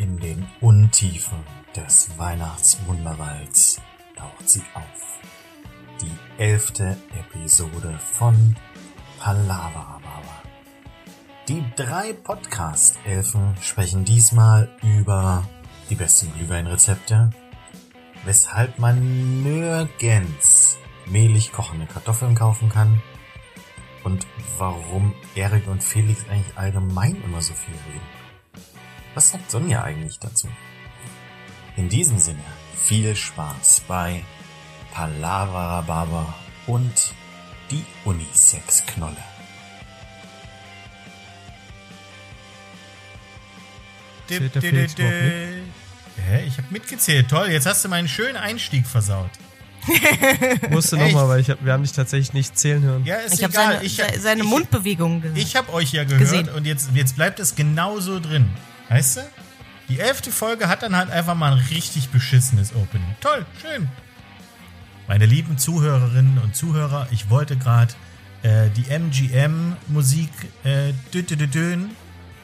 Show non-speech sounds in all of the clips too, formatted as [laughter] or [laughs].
In den Untiefen des Weihnachtswunderwalds taucht sie auf. Die elfte Episode von Palavra Baba. Die drei Podcast-Elfen sprechen diesmal über die besten Glühweinrezepte, weshalb man nirgends mehlig kochende Kartoffeln kaufen kann und warum Erik und Felix eigentlich allgemein immer so viel reden. Was sagt Sonja eigentlich dazu? In diesem Sinne, viel Spaß bei Palavra Baba und die Unisex-Knolle. Zählt der Felix überhaupt mit? Hä? Ich hab mitgezählt. Toll, jetzt hast du meinen schönen Einstieg versaut. [laughs] Musste nochmal, weil ich hab, wir haben dich tatsächlich nicht zählen hören. Ja, ist Ich habe egal. seine, ich, se- seine ich, Mundbewegungen gesehen. Ich hab euch ja gehört Gesehen. und jetzt, jetzt bleibt es genauso drin. Weißt du? Die elfte Folge hat dann halt einfach mal ein richtig beschissenes Opening. Toll, schön. Meine lieben Zuhörerinnen und Zuhörer, ich wollte gerade äh, die MGM-Musik äh, dün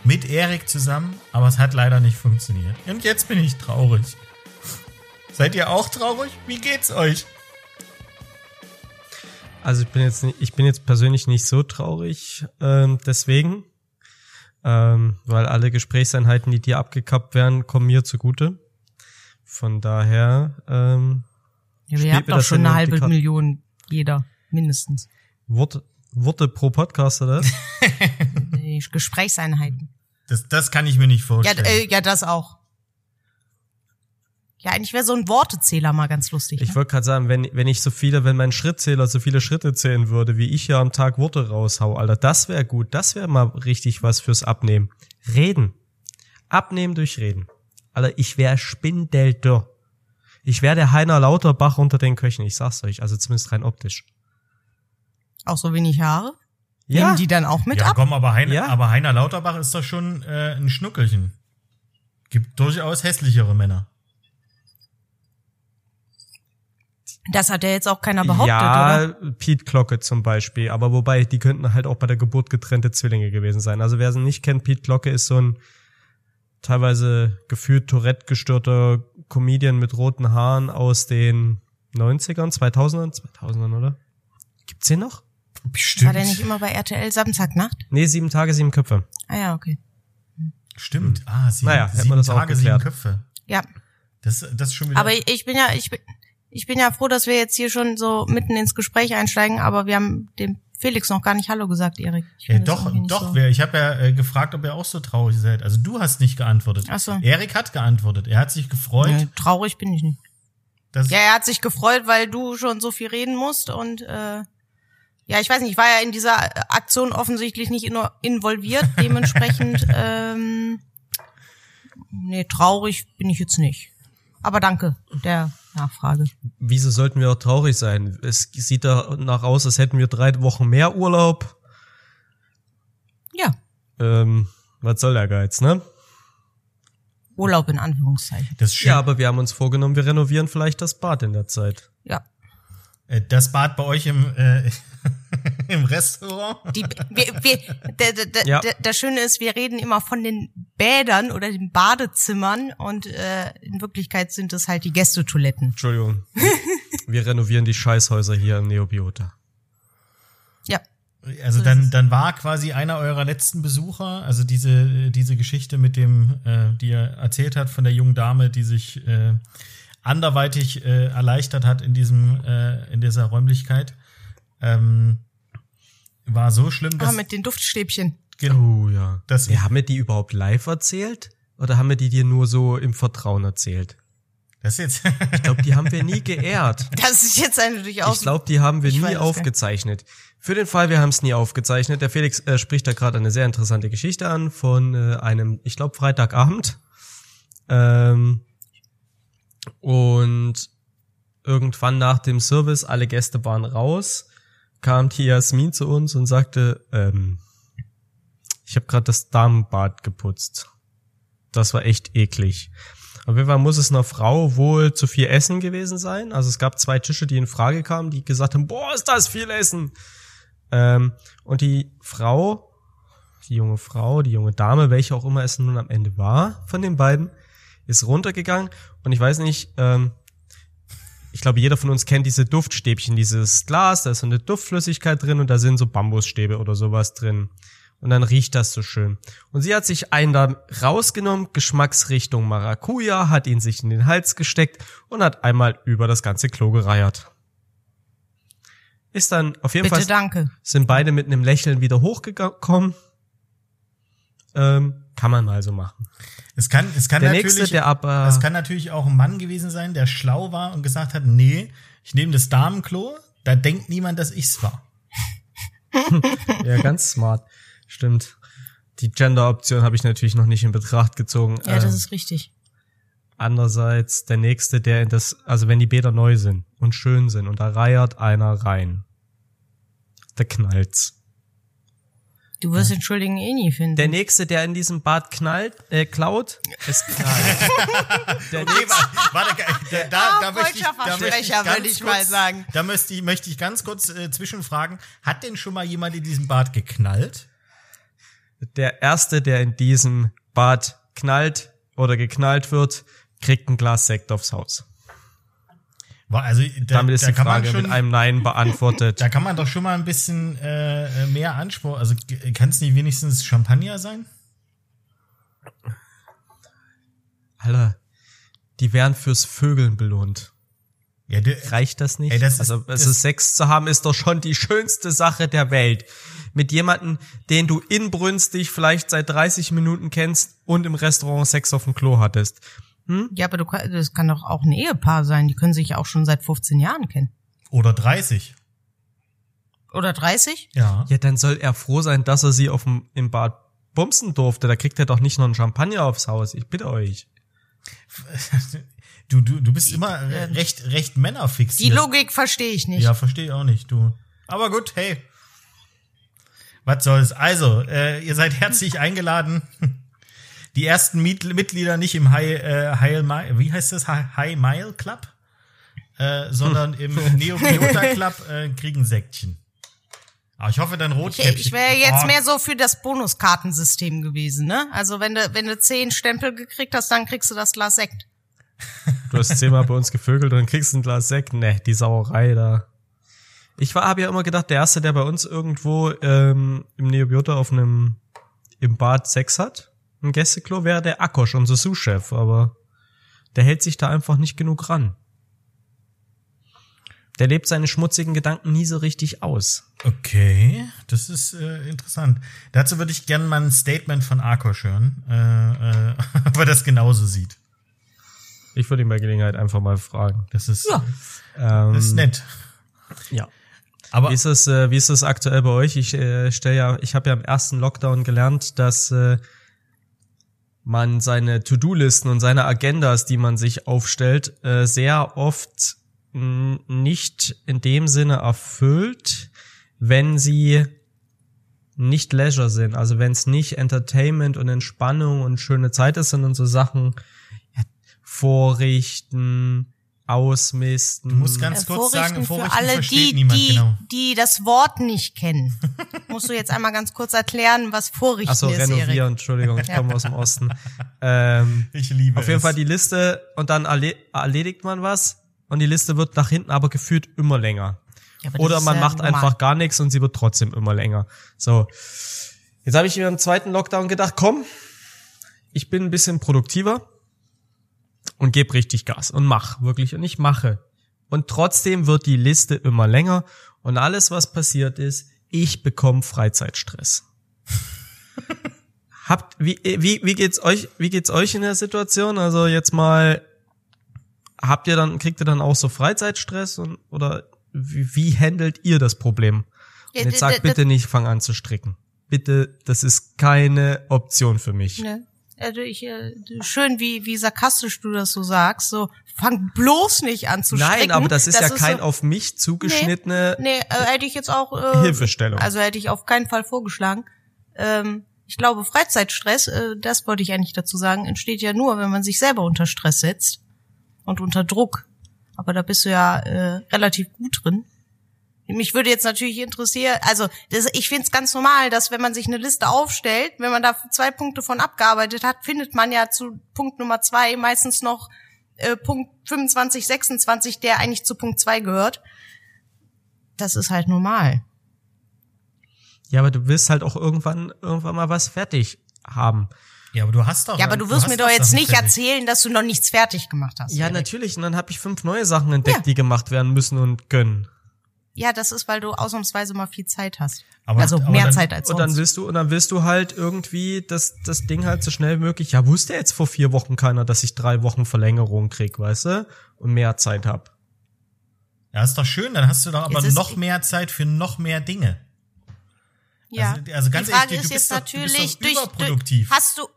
mit Erik zusammen, aber es hat leider nicht funktioniert. Und jetzt bin ich traurig. Seid ihr auch traurig? Wie geht's euch? Also ich bin jetzt nicht, ich bin jetzt persönlich nicht so traurig, ähm, deswegen, ähm, weil alle Gesprächseinheiten, die dir abgekappt werden, kommen mir zugute. Von daher, ähm, ja, haben mir doch das schon in eine halbe Karte. Million jeder, mindestens. Worte, Worte pro Podcast, oder? [laughs] Gesprächseinheiten. Das, das kann ich mir nicht Ja, vorstellen. äh, ja, das auch. Ja, eigentlich wäre so ein Wortezähler mal ganz lustig. Ich ne? wollte gerade sagen, wenn, wenn ich so viele, wenn mein Schrittzähler so viele Schritte zählen würde, wie ich ja am Tag Worte raushau, Alter, das wäre gut. Das wäre mal richtig was fürs Abnehmen. Reden. Abnehmen durch Reden. Alter, ich wäre spindeldürr. Ich wäre der Heiner Lauterbach unter den Köchen, ich sag's euch, also zumindest rein optisch. Auch so wenig Haare? Ja, Nehmen die dann auch mit ja, ab? komm, aber Heiner, Ja. aber Heiner Lauterbach ist doch schon äh, ein Schnuckelchen. Gibt durchaus hässlichere Männer. Das hat ja jetzt auch keiner behauptet, ja, oder? Pete Glocke zum Beispiel, aber wobei, die könnten halt auch bei der Geburt getrennte Zwillinge gewesen sein. Also wer sie nicht kennt, Pete Glocke ist so ein teilweise gefühlt Tourette gestörter Comedian mit roten Haaren aus den 90ern, 2000ern, 2000ern, oder? Gibt's den noch? Stimmt. War der nicht immer bei RTL Samstagnacht? Nee, sieben Tage, sieben Köpfe. Ah ja, okay. Stimmt. Ah, sieben, Naja, sieben das auch Tage, sieben. Köpfe. Ja, Das, das ist schon wieder. aber ich, ich bin ja, ich bin, ich bin ja froh, dass wir jetzt hier schon so mitten ins Gespräch einsteigen, aber wir haben dem Felix noch gar nicht Hallo gesagt, Erik. Ja, das doch, doch. so. wer- Ich habe ja äh, gefragt, ob ihr auch so traurig seid. Also du hast nicht geantwortet. Ach so. Erik hat geantwortet. Er hat sich gefreut. Nee, traurig bin ich nicht. Dass, Ja, er hat sich gefreut, weil du schon so viel reden musst und äh, ja, ich weiß nicht, ich war ja in dieser äh, Aktion offensichtlich nicht involviert, [laughs] dementsprechend ähm, nee, traurig bin ich jetzt nicht. Aber danke der Nachfrage. Wieso sollten wir auch traurig sein? Es sieht danach aus, als hätten wir drei Wochen mehr Urlaub. Ja, Ähm, was soll der Geiz, ne? Urlaub in Anführungszeichen. das, ist schön. Ja, aber wir haben uns vorgenommen, wir renovieren vielleicht das Bad in der Zeit. Ja. Äh, das Bad bei euch im, äh, [laughs] [laughs] im Restaurant. Die, wir, wir, der, der, der, Ja. der, das Schöne ist, wir reden immer von den Bädern oder den Badezimmern und äh, in Wirklichkeit sind es halt die Gästetoiletten. Entschuldigung. wir renovieren die Scheißhäuser hier im Neobiota. Ja. Also So dann, dann war quasi einer eurer letzten Besucher, also diese, diese Geschichte mit dem, äh, die er erzählt hat von der jungen Dame, die sich äh, anderweitig äh, erleichtert hat in diesem, äh, in dieser Räumlichkeit, ähm, war so schlimm, Ah, dass, mit den Duftstäbchen. Oh ja. dass Ja, haben wir die überhaupt live erzählt? Oder haben wir die dir nur so im Vertrauen erzählt? das jetzt, [laughs] Ich glaube, die haben wir nie geehrt. [laughs] Das ist jetzt natürlich auch. Ich glaube, die haben wir nie aufgezeichnet. Für den Fall, wir haben es nie aufgezeichnet. Der Felix äh, spricht da gerade eine sehr interessante Geschichte an von äh, einem, ich glaube, Freitagabend. Ähm, und irgendwann nach dem Service, alle Gäste waren raus, kam die Jasmin zu uns und sagte, ähm, ich habe gerade das Damenbad geputzt. Das war echt eklig. Auf jeden Fall muss es einer Frau wohl zu viel Essen gewesen sein. Also es gab zwei Tische, die in Frage kamen, die gesagt haben, boah, ist das viel Essen. Ähm, und die Frau, die junge Frau, die junge Dame, welche auch immer es nun am Ende war von den beiden, ist runtergegangen und ich weiß nicht, ähm, ich glaube, jeder von uns kennt diese Duftstäbchen, dieses Glas, da ist so eine Duftflüssigkeit drin und da sind so Bambusstäbe oder sowas drin. Und dann riecht das so schön. Und sie hat sich einen da rausgenommen, Geschmacksrichtung Maracuja, hat ihn sich in den Hals gesteckt und hat einmal über das ganze Klo gereiert. Ist dann auf jeden Bitte, Fall danke. sind beide mit einem Lächeln wieder hochgekommen. Ähm, kann man mal so machen. Es kann, es kann Der natürlich, nächste, der aber es kann natürlich auch ein Mann gewesen sein, der schlau war und gesagt hat, nee, ich nehme das Damenklo, da denkt niemand, dass ich's war. [laughs] ja ganz smart, stimmt. Die Gender-Option habe ich natürlich noch nicht in Betracht gezogen. Ja, das Ähm, ist richtig. Andererseits der nächste, der in das, also wenn die Bäder neu sind und schön sind und da reiert einer rein, da knallt's. Du wirst den Schuldigen eh nie finden. Der nächste, der in diesem Bad knallt, äh, klaut, es [laughs] knallt. der nächste, Warte, da, da, da möchte ich, da möchte ich ganz würde ich kurz, mal sagen. Da möchte ich, möchte ich ganz kurz äh, zwischenfragen. Hat denn schon mal jemand in diesem Bad geknallt? der erste, der in diesem Bad knallt oder geknallt wird, kriegt ein Glas Sekt aufs Haus. Also, da, Damit ist da die Frage schon, mit einem Nein beantwortet. [laughs] da kann man doch schon mal ein bisschen äh, mehr Anspruch, also kann es nicht wenigstens Champagner sein? Alter, die werden fürs Vögeln belohnt. Ja, de, Reicht das nicht? Ey, das ist- also, also das- Sex zu haben ist doch schon die schönste Sache der Welt. Mit jemandem, den du inbrünstig vielleicht seit 30 Minuten kennst und im Restaurant Sex auf dem Klo hattest. Ja, aber du, das kann doch auch ein Ehepaar sein. Die können sich ja auch schon seit 15 Jahren kennen. oder 30. Oder 30? Ja. Ja, dann soll er froh sein, dass er sie auf dem, im Bad bumsen durfte. Da kriegt er doch nicht noch einen Champagner aufs Haus. Ich bitte euch. [laughs] Du, du, du bist immer re- recht, recht männerfix. Die Logik verstehe ich nicht. Ja, verstehe ich auch nicht, du. Aber gut, hey. Was soll's. Also, äh, ihr seid herzlich eingeladen. [laughs] Die ersten Miet Mitglieder nicht im High, äh, High Mile, wie heißt das? High, Mile Club? Äh, sondern im Neo [laughs] Biota Club äh, kriegen Säckchen. Aber ich hoffe, dann Ich, Rotkäppchen. ich wäre jetzt Oh, mehr so für das Bonuskartensystem gewesen, ne? Also wenn du, wenn du zehn Stempel gekriegt hast, dann kriegst du das Glas Sekt. Du hast zehnmal bei uns gevögelt und dann kriegst du ein Glas Sekt. Ne, die Sauerei da. Ich war, habe ja immer gedacht, der erste, der bei uns irgendwo ähm, im Neobiota auf einem im Bad Sex hat, ein Gästeklo, wäre der Akosch, unser Sous-Chef, aber der hält sich da einfach nicht genug ran. Der lebt seine schmutzigen Gedanken nie so richtig aus. Okay, das ist äh, interessant. Dazu würde ich gerne mal ein Statement von Arkosch hören, äh, äh, [laughs] ob er das genauso sieht. Ich würde ihn bei Gelegenheit einfach mal fragen. Das ist, Ja. Ähm, das ist nett. Ja. Aber Wie ist es, äh, wie ist es aktuell bei euch? Ich äh, stelle ja, ich habe ja im ersten Lockdown gelernt, dass äh, man seine To-Do-Listen und seine Agendas, die man sich aufstellt, äh, sehr oft nicht in dem Sinne erfüllt, wenn sie nicht Leisure sind. Also wenn es nicht Entertainment und Entspannung und schöne Zeit ist, sondern so Sachen ja, vorrichten, ausmisten. Du musst ganz kurz sagen, Vorrichten Vorrichten für alle, versteht die, niemand die, genau. die das Wort nicht kennen. [laughs] Musst du jetzt einmal ganz kurz erklären, was Vorrichten Achso, ist, Erik. renovieren, Entschuldigung, ich komme aus dem Osten. Ähm, Ich liebe auf jeden es. Fall die Liste und dann erle erledigt man was und die Liste wird nach hinten aber gefühlt immer länger. Ja, Oder ist man ja macht normal. einfach gar nichts und sie wird trotzdem immer länger. So. Jetzt habe ich mir im zweiten Lockdown gedacht, komm, ich bin ein bisschen produktiver und gebe richtig Gas und mach wirklich und ich mache. Und trotzdem wird die Liste immer länger und alles, was passiert ist, ich bekomme Freizeitstress. [laughs] Habt, wie, wie, wie geht's euch, wie geht's euch in der Situation? Also jetzt mal, habt ihr dann, kriegt ihr dann auch so Freizeitstress und, oder wie, wie handelt ihr das Problem? Ja, Und jetzt sagt bitte nicht, fang an zu stricken. Bitte, das ist keine Option für mich. Ne? Also ich, äh, schön, wie, wie sarkastisch du das so sagst. So, fang bloß nicht an zu Nein, stricken. aber das ist ja kein so, auf mich zugeschnittene Nee, äh, hätte ich jetzt auch. Äh, Hilfestellung. Also hätte ich auf keinen Fall vorgeschlagen. Ähm, ich glaube, Freizeitstress, äh, das wollte ich eigentlich dazu sagen, entsteht ja nur, wenn man sich selber unter Stress setzt und unter Druck. Aber da bist du ja äh, relativ gut drin. Mich würde jetzt natürlich interessieren, also das, ich finde es ganz normal, dass wenn man sich eine Liste aufstellt, wenn man da zwei Punkte von abgearbeitet hat, findet man ja zu Punkt Nummer zwei meistens noch äh, Punkt 25, 26, der eigentlich zu Punkt zwei gehört. Das ist halt normal. Ja, aber du willst halt auch irgendwann, irgendwann mal was fertig haben. Ja, aber du hast doch. Ja, aber du wirst hast mir doch jetzt nicht fertig. erzählen, dass du noch nichts fertig gemacht hast. Ja, Erik. natürlich. Und dann habe ich fünf neue Sachen entdeckt, Ja. die gemacht werden müssen und können. Ja, das ist, weil du ausnahmsweise mal viel Zeit hast. Aber- also aber mehr dann- Zeit als Und dann sonst. willst du, und dann willst du halt irgendwie das, das Ding halt so schnell wie möglich. Ja, wusste jetzt vor vier Wochen keiner, dass ich drei Wochen Verlängerung krieg, weißt du? Und mehr Zeit hab. Ja, ist doch schön, dann hast du doch aber noch mehr Zeit für noch mehr Dinge. Ja. Also- also ganz Die Frage ehrlich, du ist bist jetzt doch- du bist natürlich doch durch, überproduktiv. durch hast du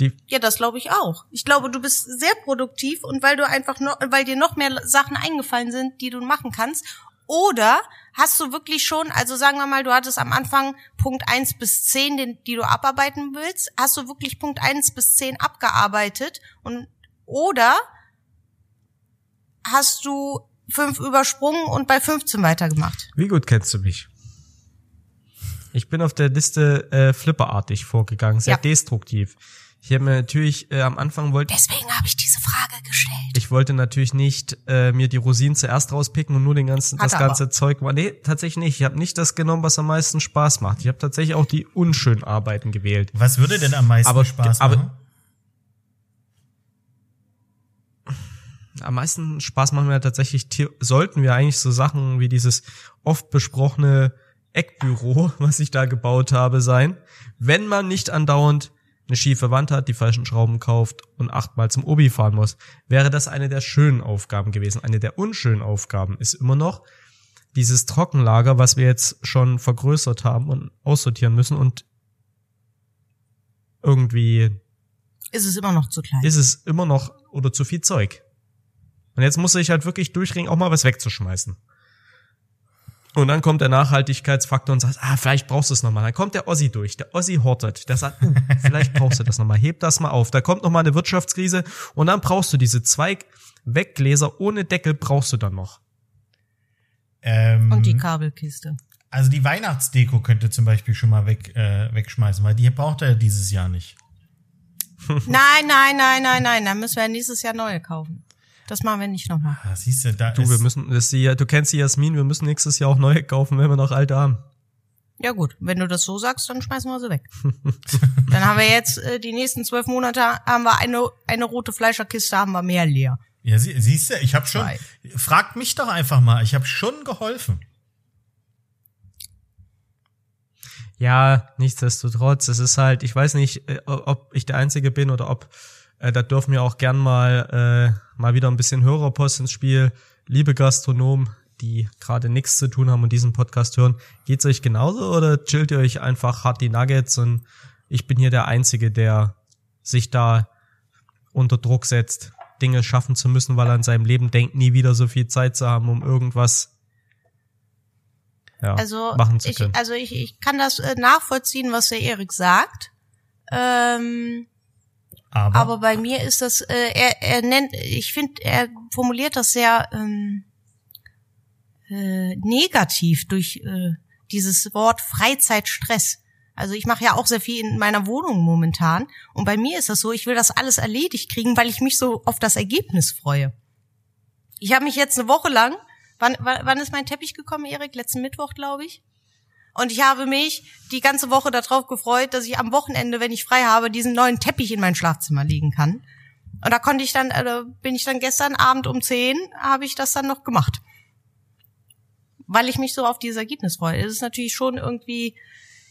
Die, Ja, das glaube ich auch. Ich glaube, du bist sehr produktiv und weil du einfach noch, weil dir noch mehr Sachen eingefallen sind, die du machen kannst. Oder hast du wirklich schon, also sagen wir mal, du hattest am Anfang Punkt eins bis zehn, den, die du abarbeiten willst, hast du wirklich Punkt eins bis zehn abgearbeitet und oder hast du fünf übersprungen und bei 15 weitergemacht? wie gut kennst du mich? Ich bin auf der Liste äh, flipperartig vorgegangen, sehr Ja. destruktiv. Ich habe mir natürlich äh, am Anfang wollte Deswegen habe ich diese Frage gestellt. ich wollte natürlich nicht äh, mir die Rosinen zuerst rauspicken und nur den ganzen Hat das ganze Zeug war. Nee, tatsächlich nicht. Ich habe nicht das genommen, was am meisten Spaß macht. Ich habe tatsächlich auch die unschönen Arbeiten gewählt. Was würde denn am meisten Aber- Spaß aber- machen? Am meisten Spaß machen wir tatsächlich, sollten wir eigentlich so Sachen wie dieses oft besprochene Eckbüro, [laughs] was ich da gebaut habe, sein, wenn man nicht andauernd eine schiefe Wand hat, die falschen Schrauben kauft und achtmal zum Obi fahren muss, wäre das eine der schönen Aufgaben gewesen. Eine der unschönen Aufgaben ist immer noch dieses Trockenlager, was wir jetzt schon vergrößert haben und aussortieren müssen und irgendwie Ist es immer noch zu klein? ist es immer noch oder zu viel Zeug. Und jetzt muss ich halt wirklich durchringen, auch mal was wegzuschmeißen. Und dann kommt der Nachhaltigkeitsfaktor und sagt, ah, vielleicht brauchst du es nochmal. Dann kommt der Ossi durch. Der Ossi hortet. Der sagt, uh, [laughs] vielleicht brauchst du das nochmal. Heb das mal auf. Da kommt nochmal eine Wirtschaftskrise und dann brauchst du diese zwei Weggläser ohne Deckel brauchst du dann noch. Ähm, Und die Kabelkiste. also die Weihnachtsdeko könnte zum Beispiel schon mal weg, äh, wegschmeißen, weil die braucht er dieses Jahr nicht. Nein, nein, nein, nein, nein. Dann müssen wir nächstes Jahr neue kaufen. Das machen wir nicht nochmal. Ah, siehst du, da Du, ist, wir müssen, das du kennst die Jasmin, wir müssen nächstes Jahr auch neue kaufen, wenn wir noch alte haben. Ja gut, wenn du das so sagst, dann schmeißen wir sie weg. [laughs] dann haben wir jetzt äh, die nächsten zwölf Monate haben wir eine eine rote Fleischerkiste, haben wir mehr leer. ja, sie, siehst du, ich habe schon, Zwei. fragt mich doch einfach mal, ich habe schon geholfen. Ja, nichtsdestotrotz, es ist halt, ich weiß nicht, äh, ob ich der Einzige bin oder ob, äh, da dürfen wir auch gern mal, äh, mal wieder ein bisschen Hörerpost ins Spiel. Liebe Gastronomen, die gerade nichts zu tun haben und diesen Podcast hören, geht's euch genauso oder chillt ihr euch einfach hart die Nuggets und ich bin hier der Einzige, der sich da unter Druck setzt, Dinge schaffen zu müssen, weil er in seinem Leben denkt, nie wieder so viel Zeit zu haben, um irgendwas ja, Also machen zu ich, können. also ich, ich kann das äh, nachvollziehen, was der Erik sagt. Ähm, Aber, aber bei mir ist das, äh, er, er nennt, ich finde, er formuliert das sehr ähm, äh, negativ durch äh, dieses Wort Freizeitstress. Also ich mache ja auch sehr viel in meiner Wohnung momentan und bei mir ist das so, ich will das alles erledigt kriegen, weil ich mich so auf das Ergebnis freue. Ich habe mich jetzt eine Woche lang, wann, wann wann ist mein Teppich gekommen, Erik? Letzten Mittwoch, glaube ich. Und ich habe mich die ganze Woche darauf gefreut, dass ich am Wochenende, wenn ich frei habe, diesen neuen Teppich in mein Schlafzimmer legen kann. Und da konnte ich dann, äh, bin ich dann gestern Abend um 10, habe ich das dann noch gemacht. Weil ich mich so auf dieses Ergebnis freue. Es ist natürlich schon irgendwie,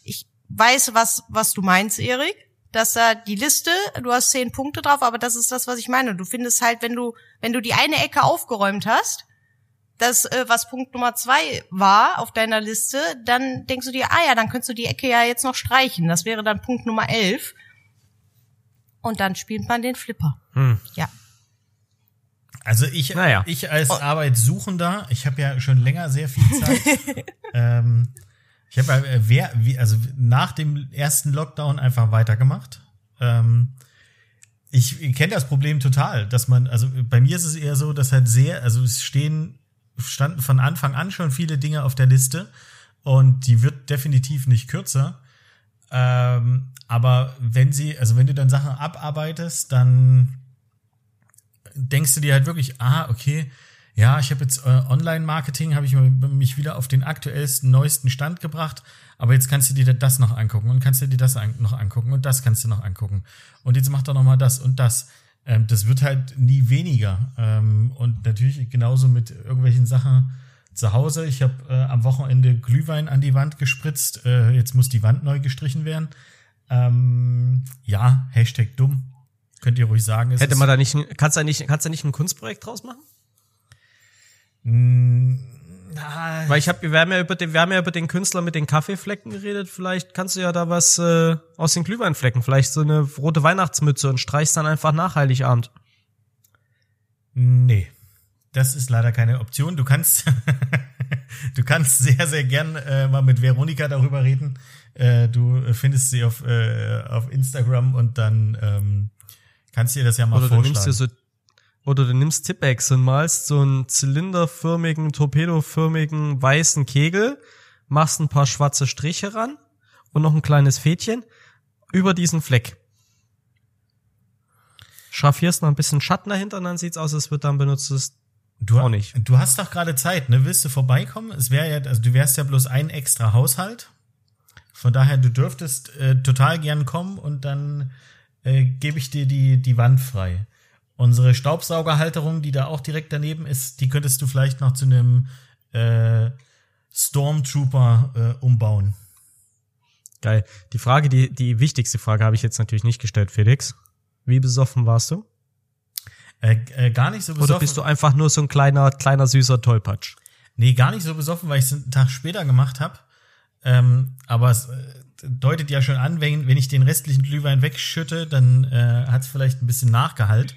ich weiß, was, was du meinst, Erik. Dass da die Liste, du hast zehn Punkte drauf, aber das ist das, was ich meine. Du findest halt, wenn du, wenn du die eine Ecke aufgeräumt hast, das, äh, was Punkt Nummer zwei war auf deiner Liste, dann denkst du dir, ah ja, dann könntest du die Ecke ja jetzt noch streichen. Das wäre dann Punkt Nummer elf. Und dann spielt man den Flipper. Hm. Ja. Also ich, Naja. ich als Arbeitssuchender, ich habe ja schon länger sehr viel Zeit. [laughs] ähm, ich habe ja, äh, wer, wie, also nach dem ersten Lockdown einfach weitergemacht. Ähm, ich kenne das Problem total, dass man, also bei mir ist es eher so, dass halt sehr, also es stehen standen von Anfang an schon viele Dinge auf der Liste und die wird definitiv nicht kürzer. Ähm, aber wenn sie, also wenn du dann Sachen abarbeitest, dann denkst du dir halt wirklich, ah, okay, ja, ich habe jetzt äh, Online-Marketing, habe ich mich wieder auf den aktuellsten, neuesten Stand gebracht, aber jetzt kannst du dir das noch angucken und kannst du dir das noch angucken und das kannst du noch angucken. Und jetzt mach doch noch mal das und das. Ähm, das wird halt nie weniger. Ähm, und natürlich genauso mit irgendwelchen Sachen zu Hause. Ich habe äh, am Wochenende Glühwein an die Wand gespritzt. Äh, jetzt muss die Wand neu gestrichen werden. Ähm, ja, Hashtag dumm. Könnt ihr ruhig sagen. Hätte man da nicht, kannst du da nicht, kannst du nicht ein Kunstprojekt draus machen? Mm, Weil ich habe, wir haben ja über den, wir haben ja über den Künstler mit den Kaffeeflecken geredet. Vielleicht kannst du ja da was äh, aus den Glühweinflecken, vielleicht so eine rote Weihnachtsmütze und streichst dann einfach nach Heiligabend. Nee, das ist leider keine Option. Du kannst, [laughs] du kannst sehr, sehr gern äh, mal mit Veronika darüber reden. Äh, du findest sie auf, äh, auf Instagram und dann ähm, kannst du dir das ja mal Oder du vorschlagen. nimmst dir so oder du nimmst Tippex und malst so einen zylinderförmigen, torpedoförmigen weißen Kegel, machst ein paar schwarze Striche ran und noch ein kleines Fädchen über diesen Fleck. Schaffierst noch ein bisschen Schatten dahinter und dann sieht's aus, als wird dann benutzt. Das Du, Auch nicht. du hast doch gerade Zeit, ne? Willst du vorbeikommen? Es wäre ja, also du wärst ja bloß ein extra Haushalt. Von daher, du dürftest äh, total gern kommen und dann äh, gebe ich dir die, die Wand frei. Unsere Staubsaugerhalterung, die da auch direkt daneben ist, die könntest du vielleicht noch zu einem äh, Stormtrooper äh, umbauen. Geil. Die Frage, die, die wichtigste Frage habe ich jetzt natürlich nicht gestellt, Felix. Wie besoffen warst du? Äh, äh, gar nicht so besoffen. Oder bist du einfach nur so ein kleiner, kleiner süßer Tollpatsch? Nee, gar nicht so besoffen, weil ich es einen Tag später gemacht habe. Ähm, aber es äh, deutet ja schon an, wenn, wenn ich den restlichen Glühwein wegschütte, dann äh, hat es vielleicht ein bisschen Nachgehalt.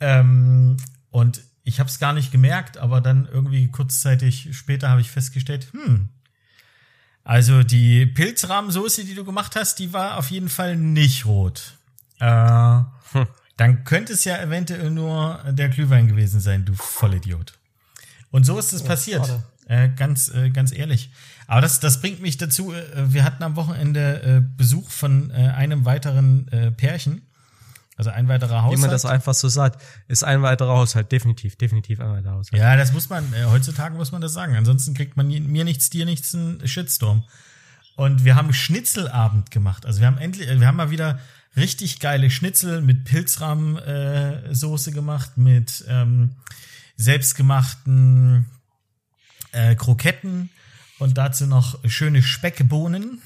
Ähm, und ich habe es gar nicht gemerkt, aber dann irgendwie kurzzeitig später habe ich festgestellt, hm, also die Pilzrahmsoße, die du gemacht hast, die war auf jeden Fall nicht rot. Äh, Dann könnte es ja eventuell nur der Glühwein gewesen sein, du Vollidiot. Und so ist es passiert. schade. Äh, ganz, äh, ganz ehrlich. Aber das, das bringt mich dazu, äh, wir hatten am Wochenende äh, Besuch von äh, einem weiteren Pärchen. Also ein weiterer Wie Haushalt. man das einfach so sagt, ist ein weiterer Haushalt. Definitiv, definitiv ein weiterer Haushalt. Ja, das muss man, äh, heutzutage muss man das sagen. Ansonsten kriegt man nie- mir nichts, dir nichts, einen Shitstorm. Und wir haben Schnitzelabend gemacht. Also wir haben endlich, äh, wir haben mal wieder richtig geile Schnitzel mit Pilzrahmsoße äh, Soße gemacht, mit ähm, selbstgemachten äh, Kroketten und dazu noch schöne Speckbohnen.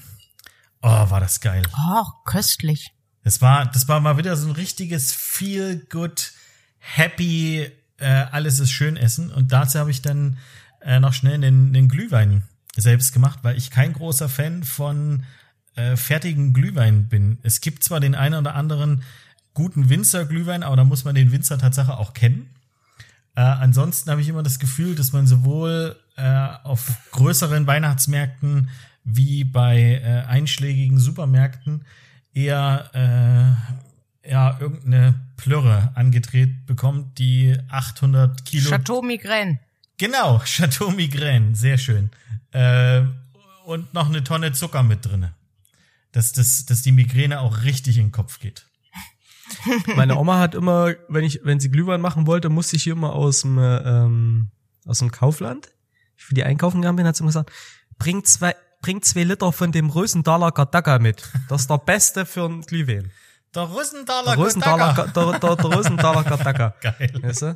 Oh, war das geil. Oh, köstlich. Das war, das war mal wieder so ein richtiges Feel Good, Happy, äh, alles ist schön essen. Und dazu habe ich dann äh, noch schnell den, den Glühwein selbst gemacht, weil ich kein großer Fan von äh, fertigen Glühwein bin. Es gibt zwar den einen oder anderen guten Winzer-Glühwein, aber da muss man den Winzer Tatsache auch kennen. Äh, ansonsten habe ich immer das Gefühl, dass man sowohl äh, auf größeren Weihnachtsmärkten wie bei äh, einschlägigen Supermärkten eher äh, ja irgendeine Plörre angedreht bekommt, die 800 Kilo Chateau Migraine. Genau, [laughs] Chateau Migraine, sehr schön. Äh, und noch eine Tonne Zucker mit drinne. Dass, dass, dass die Migräne auch richtig in den Kopf geht. [laughs] Meine Oma hat immer, wenn ich, wenn sie Glühwein machen wollte, musste ich hier immer aus dem, äh, ähm, aus dem Kaufland. Ich für die einkaufen gegangen bin, hat sie immer gesagt, bring zwei, bring zwei Liter von dem Rosenthaler Gardaka mit. Das ist der beste für einen Glühwein. Der Rosenthaler Der Rosenthaler, Gotthard. der, der, der Rosenthaler Gardaka. [laughs] Geil. Weißt du?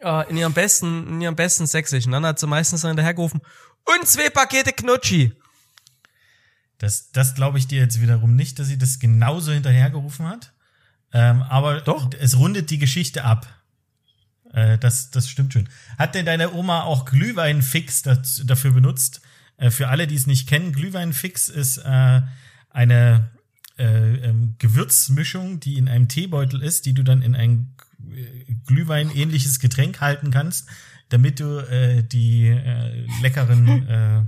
Äh, in ihrem besten, in ihrem besten Sächsisch. Und dann hat sie meistens hinterhergerufen, und zwei Pakete Knutschi. Das, das glaube ich dir jetzt wiederum nicht, dass sie das genauso hinterhergerufen hat. Ähm, aber Doch. es rundet die Geschichte ab. Äh, das, das stimmt schon. Hat denn deine Oma auch Glühweinfix das, dafür benutzt? Äh, für alle, die es nicht kennen, Glühweinfix ist äh, eine äh, ähm, Gewürzmischung, die in einem Teebeutel ist, die du dann in ein äh, Glühwein-ähnliches Getränk halten kannst, damit du äh, die äh, leckeren äh,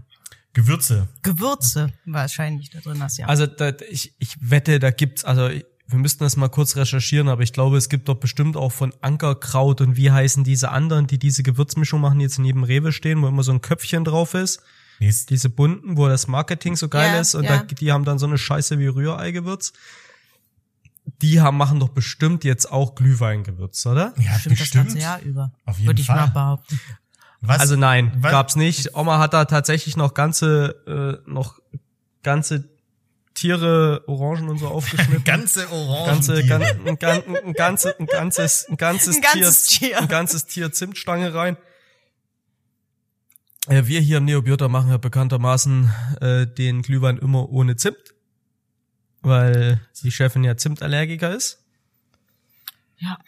Gewürze Gewürze wahrscheinlich da drin hast, ja. Also da, ich, ich wette, da gibt's, also wir müssten das mal kurz recherchieren, aber ich glaube, es gibt doch bestimmt auch von Ankerkraut und wie heißen diese anderen, die diese Gewürzmischung machen, die jetzt neben Rewe stehen, wo immer so ein Köpfchen drauf ist. Ist- Diese bunten, wo das Marketing so geil Ja, ist und ja. da, die haben dann so eine Scheiße wie Rührei-Gewürz. Die haben, machen doch bestimmt jetzt auch Glühweingewürz, oder? ja, Stimmt das bestimmt. ganze Jahr über. Auf jeden Würde ich Fall. mal behaupten. Was, Also nein, was- gab's nicht. Oma hat da tatsächlich noch ganze, äh, noch ganze Tiere, Orangen und so aufgeschnitten. [laughs] ganze Orangen. ganze, gan, ein, gan, ein, ganze, ein ganzes, ein ganzes, Ein ganzes Tier, Tier. ein ganzes Tier Zimtstange rein. Äh, wir hier im Neobiota machen ja bekanntermaßen äh, den Glühwein immer ohne Zimt, weil die Chefin ja Zimtallergiker ist. Ja.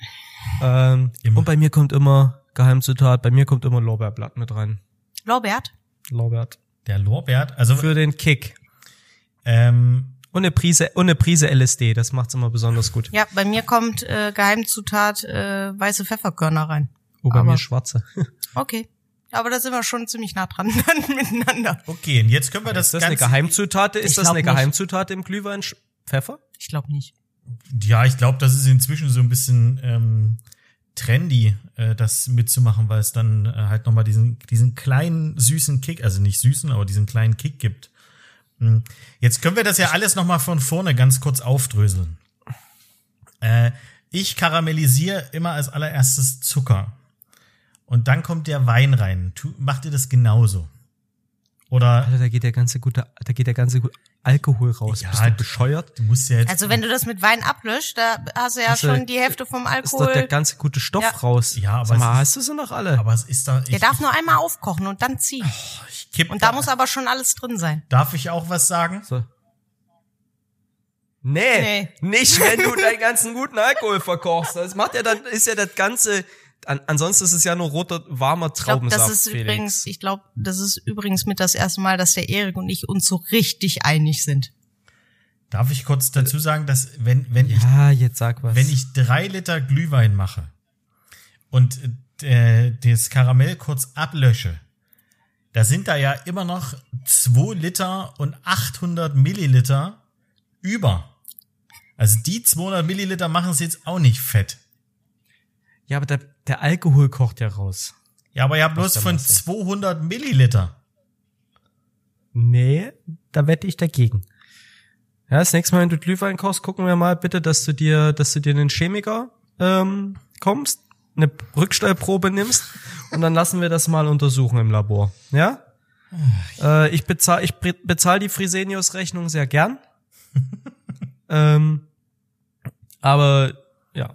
Ähm, Immer. und bei mir kommt immer Geheimzutat, bei mir kommt immer Lorbeerblatt mit rein. Lorbeert? Lorbeert. Der Lorbeert. Also, Für den Kick. Ähm, Und eine Prise, und eine Prise LSD, das macht's immer besonders gut. Ja, bei mir kommt äh, Geheimzutat äh, weiße Pfefferkörner rein. Oh, bei Aber- mir schwarze. [laughs] Okay. Aber da sind wir schon ziemlich nah dran [laughs] miteinander. okay, und jetzt können wir das, Ist das eine. Geheimzutat? Ist Ich das eine nicht. Geheimzutat im Glühwein? Pfeffer? Ich glaube nicht. Ja, ich glaube, das ist inzwischen so ein bisschen ähm, trendy, äh, das mitzumachen, weil es dann äh, halt nochmal diesen, diesen kleinen süßen Kick, also nicht süßen, aber diesen kleinen Kick gibt. Hm. Jetzt können wir das ja alles nochmal von vorne ganz kurz aufdröseln. Äh, ich karamellisiere immer als allererstes Zucker. Und dann kommt der Wein rein. Tu, macht ihr das genauso? Oder Alter, da geht der ganze gute, da geht der ganze gute Alkohol raus. Ja, Bist du bescheuert? du musst ja jetzt. Also wenn du das mit Wein ablöscht, da hast du ja Hast du- schon die Hälfte vom Ist doch Alkohol. der ganze gute Stoff Ja. raus. Ja, aber Sag mal, ist- hast du sie noch alle? aber es ist da. der Ich, darf nur einmal aufkochen und dann ziehen. ich kipp Und da muss aber schon alles drin sein. Darf ich auch was sagen? so. Nee, Nee. nicht, wenn du deinen ganzen guten Alkohol verkochst. Das macht ja dann, ist ja das ganze, an, ansonsten ist es ja nur roter, warmer Ich glaube, Traubensaft, das ist Felix. übrigens, ich glaube, das ist übrigens mit das erste Mal, dass der Erik und ich uns so richtig einig sind. Darf ich kurz dazu sagen, dass wenn, wenn ich ja, jetzt sag was. wenn ich drei Liter Glühwein mache und äh, das Karamell kurz ablösche, da sind da ja immer noch 2 Liter und 800 Milliliter über. Also die 200 Milliliter machen es jetzt auch nicht fett. ja, aber der, der Alkohol kocht ja raus. Ja, aber ja bloß der von Masse. 200 Milliliter. Nee, da wette ich dagegen. Ja, das nächste Mal, wenn du Glühwein kochst, gucken wir mal bitte, dass du dir, dass du dir einen Chemiker ähm, kommst, eine Rückstellprobe nimmst und dann lassen wir das mal untersuchen im Labor. Ja? Äh, ich bezahle ich be- bezahl die Frisenius-Rechnung sehr gern. [laughs] ähm, aber ja,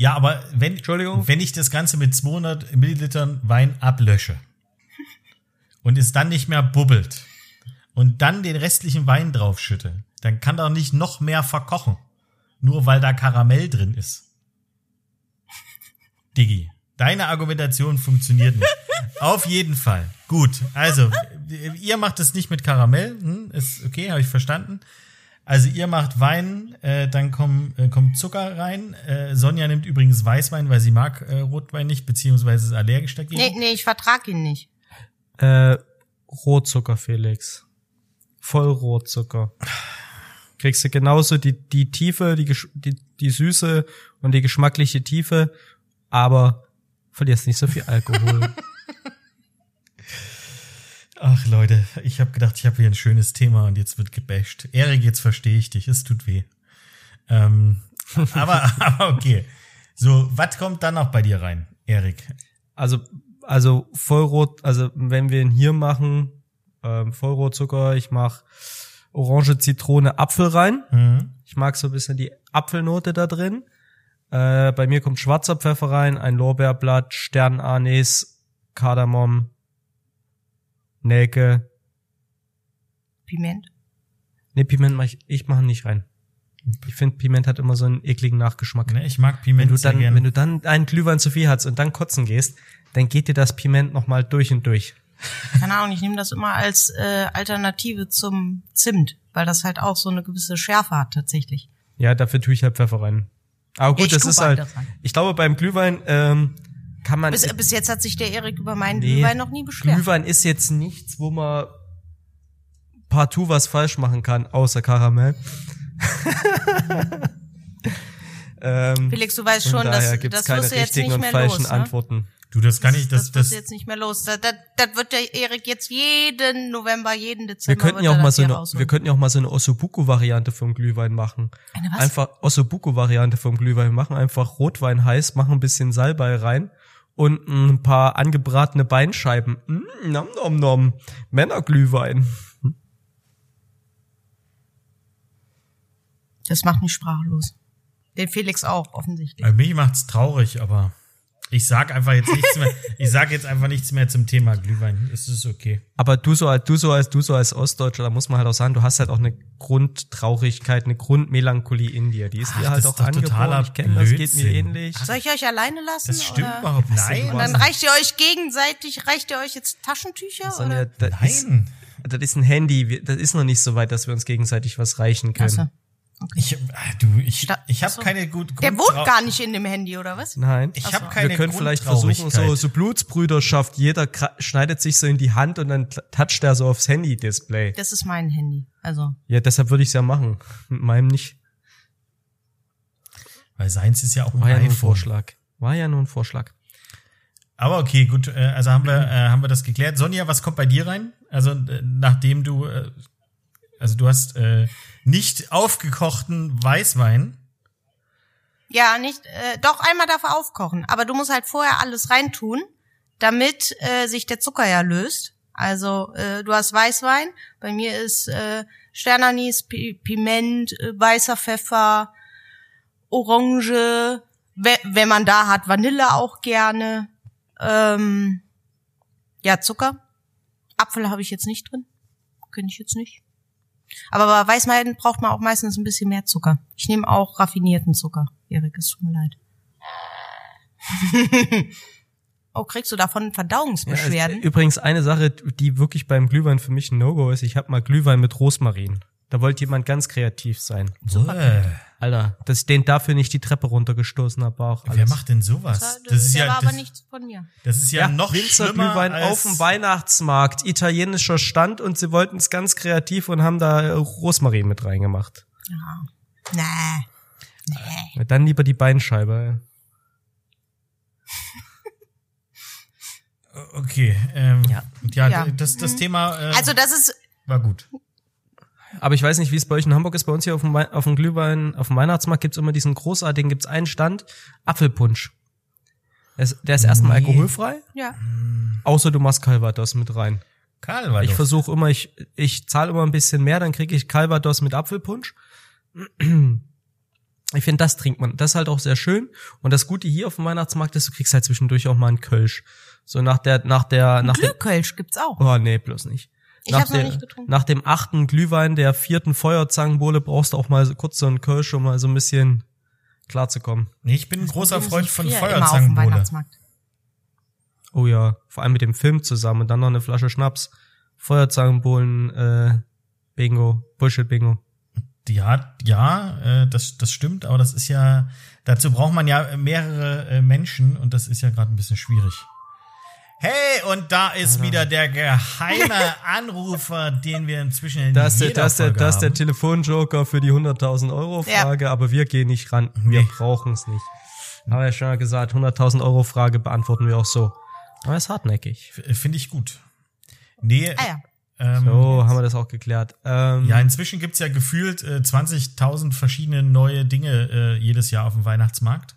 Ja, aber wenn, Entschuldigung? wenn ich das Ganze mit 200 Millilitern Wein ablösche und es dann nicht mehr bubbelt und dann den restlichen Wein draufschütte, dann kann doch nicht noch mehr verkochen. Nur weil da Karamell drin ist. Diggi, deine Argumentation funktioniert nicht. Auf jeden Fall. Gut, also, ihr macht es nicht mit Karamell. Hm, ist okay, habe ich verstanden. Also ihr macht Wein, äh, dann kommt, äh, kommt Zucker rein. Äh, Sonja nimmt übrigens Weißwein, weil sie mag äh, Rotwein nicht, beziehungsweise ist allergisch dagegen. Nee, nee, ich vertrag ihn nicht. Äh, Rohzucker, Felix. Vollrohzucker. Kriegst du genauso die, die Tiefe, die, die, die Süße und die geschmackliche Tiefe, aber verlierst nicht so viel Alkohol. [laughs] Ach Leute, ich habe gedacht, ich habe hier ein schönes Thema und jetzt wird gebasht. Erik, jetzt verstehe ich dich, es tut weh. Ähm, [laughs] aber, aber okay. So, was kommt dann noch bei dir rein, Erik? also, also Vollrot, also wenn wir ihn hier machen, ähm, Vollrotzucker, ich mach Orange, Zitrone, Apfel rein. Hm? Ich mag so ein bisschen die Apfelnote da drin. Äh, bei mir kommt schwarzer Pfeffer rein, ein Lorbeerblatt, Sternanis, Kardamom, Nelke. Piment. Nee, Piment mach ich, ich mache nicht rein. Ich finde, Piment hat immer so einen ekligen Nachgeschmack. Ne, ich mag Wenn Piment du sehr dann, gern. wenn du dann einen Glühwein zu viel hast und dann kotzen gehst, dann geht dir das Piment nochmal durch und durch. Keine Ahnung, ich nehme das immer als äh, Alternative zum Zimt, weil das halt auch so eine gewisse Schärfe hat tatsächlich. Ja, dafür tue ich halt Pfeffer rein. Aber gut, Ich das ist halt, rein. ich glaube, beim Glühwein ähm, kann man... Bis, bis jetzt hat sich der Erik über meinen Nee, Glühwein noch nie beschwert. Glühwein ist jetzt nichts, wo man partout was falsch machen kann, außer Karamell. [laughs] Ähm, Felix, du weißt schon, dass das keine wirst du jetzt richtigen nicht und mehr falschen los. Ne? Antworten. Du, das kann ich, Das, das, das, das, wird jetzt nicht mehr los. Das, das, das wird der Erik jetzt jeden November, jeden Wir Dezember. könnten wird ja auch mal so hier eine, rausholen. wir könnten ja auch mal so eine Ossobuco-Variante vom Glühwein machen. Eine was? Einfach Ossobuco-Variante vom Glühwein machen, einfach Rotwein heiß, machen ein bisschen Salbei rein und ein paar angebratene Beinscheiben. Mm, nom nom nom. Männerglühwein. Das macht mich sprachlos. Den Felix auch, offensichtlich. Bei mich macht's traurig, aber ich sag einfach jetzt nichts mehr. Ich sag jetzt einfach nichts mehr zum Thema Glühwein. Es ist okay. Aber du so als du so als du so als Ostdeutscher, da muss man halt auch sagen, du hast halt auch eine Grundtraurigkeit, eine Grundmelancholie in dir. Die ist Ach, dir halt das auch angeboren. Ich kenne das, geht mir ähnlich. Soll ich euch alleine lassen? Das stimmt oder? überhaupt du Nein. Und dann reicht ihr euch gegenseitig, reicht ihr euch jetzt Taschentücher? Sonja, oder? das ist, Nein. das ist ein Handy. Das ist noch nicht so weit, dass wir uns gegenseitig was reichen können. Achso. Ich, ah, du, ich, ich habe Achso. keine gut. Der Grundtrau- wohnt gar nicht in dem Handy, oder was? Nein. Ich habe so. keine wir können vielleicht versuchen, so, so Blutsbrüderschaft. Jeder schneidet sich so in die Hand und dann toucht er so aufs Handy-Display. Das ist mein Handy. Also. Ja, deshalb würde ich es ja machen. Mit meinem nicht. Weil seins ist ja auch ein War ja nur ein. Vorschlag. War ja nur ein Vorschlag. Aber okay, gut. äh, Also haben wir, äh, haben wir das geklärt. Sonja, was kommt bei dir rein? Also äh, nachdem du, äh, also du hast äh, nicht aufgekochten Weißwein. Ja, nicht, äh, doch einmal darf er aufkochen, aber du musst halt vorher alles reintun, damit äh, sich der Zucker ja löst. Also äh, du hast Weißwein, bei mir ist äh, Sternanis, Pi Piment, äh, weißer Pfeffer, Orange, we wenn man da hat, Vanille auch gerne. Ähm, ja, Zucker. Apfel habe ich jetzt nicht drin. Könnte ich jetzt nicht. Aber bei Weißwein braucht man auch meistens ein bisschen mehr Zucker. Ich nehme auch raffinierten Zucker. Erik, es tut mir leid. [laughs] oh, kriegst du davon Ja, Verdauungsbeschwerden? übrigens eine Sache, die wirklich beim Glühwein für mich ein No-Go ist. Ich habe mal Glühwein mit Rosmarin. Da wollte jemand ganz kreativ sein. Äh, Alter, dass ich den dafür nicht die Treppe runtergestoßen habe, war auch alles. wer macht denn sowas? das, Das ist ja, war aber das, nichts von mir. das ist ja, noch Winzer schlimmer Glühwein als, auf dem Weihnachtsmarkt, italienischer Stand und sie wollten es ganz kreativ und haben da äh, Rosmarin mit reingemacht. Ja. Nee. Nee. Ja, Dann lieber die Beinscheibe. [laughs] Okay, ähm, ja, ja, Ja. das, das Thema äh, Also das ist, war gut. Aber ich weiß nicht, wie es bei euch in Hamburg ist. Bei uns hier auf dem, auf dem Glühwein, auf dem Weihnachtsmarkt gibt's immer diesen großartigen, gibt's einen Stand, Apfelpunsch. Der ist, der ist erstmal Nee. alkoholfrei, ja. außer du machst Calvados mit rein. War Ich versuche immer, ich, ich zahle immer ein bisschen mehr, dann kriege ich Calvados mit Apfelpunsch. [clears throat] Ich finde, das trinkt man. Das ist halt auch sehr schön. Und das Gute hier auf dem Weihnachtsmarkt ist, du kriegst halt zwischendurch auch mal einen Kölsch. So nach der, nach der, nach der, Glühkölsch gibt's auch. oh nee, bloß nicht. Ich nach hab's noch der, nicht getrunken. Nach dem achten Glühwein der vierten Feuerzangenbowle brauchst du auch mal so kurz so einen Kölsch, um mal so ein bisschen klarzukommen. Nee, ich bin ein großer Freund von Feuerzangenbowle. Oh ja, vor allem mit dem Film zusammen und dann noch eine Flasche Schnaps. Feuerzangenbowlen, äh, Bingo, Bullshit-Bingo. Ja, ja, äh, das, das stimmt, aber das ist ja, dazu braucht man ja mehrere äh, Menschen und das ist ja gerade ein bisschen schwierig. Hey, und da ist wieder der geheime [laughs] Anrufer, den wir inzwischen in Das ist der, jeder das ist der, Folge das ist der. Telefonjoker für die 100.000 Euro Frage, aber wir gehen nicht ran. Wir Nee. brauchen es nicht. Haben wir ja schon mal gesagt, 100.000 Euro Frage beantworten wir auch so. Aber ist hartnäckig. F- Finde ich gut. Nee, Ah ja. ähm, So, haben wir das auch geklärt. Ähm, ja, inzwischen gibt's ja gefühlt äh, 20.000 verschiedene neue Dinge äh, jedes Jahr auf dem Weihnachtsmarkt.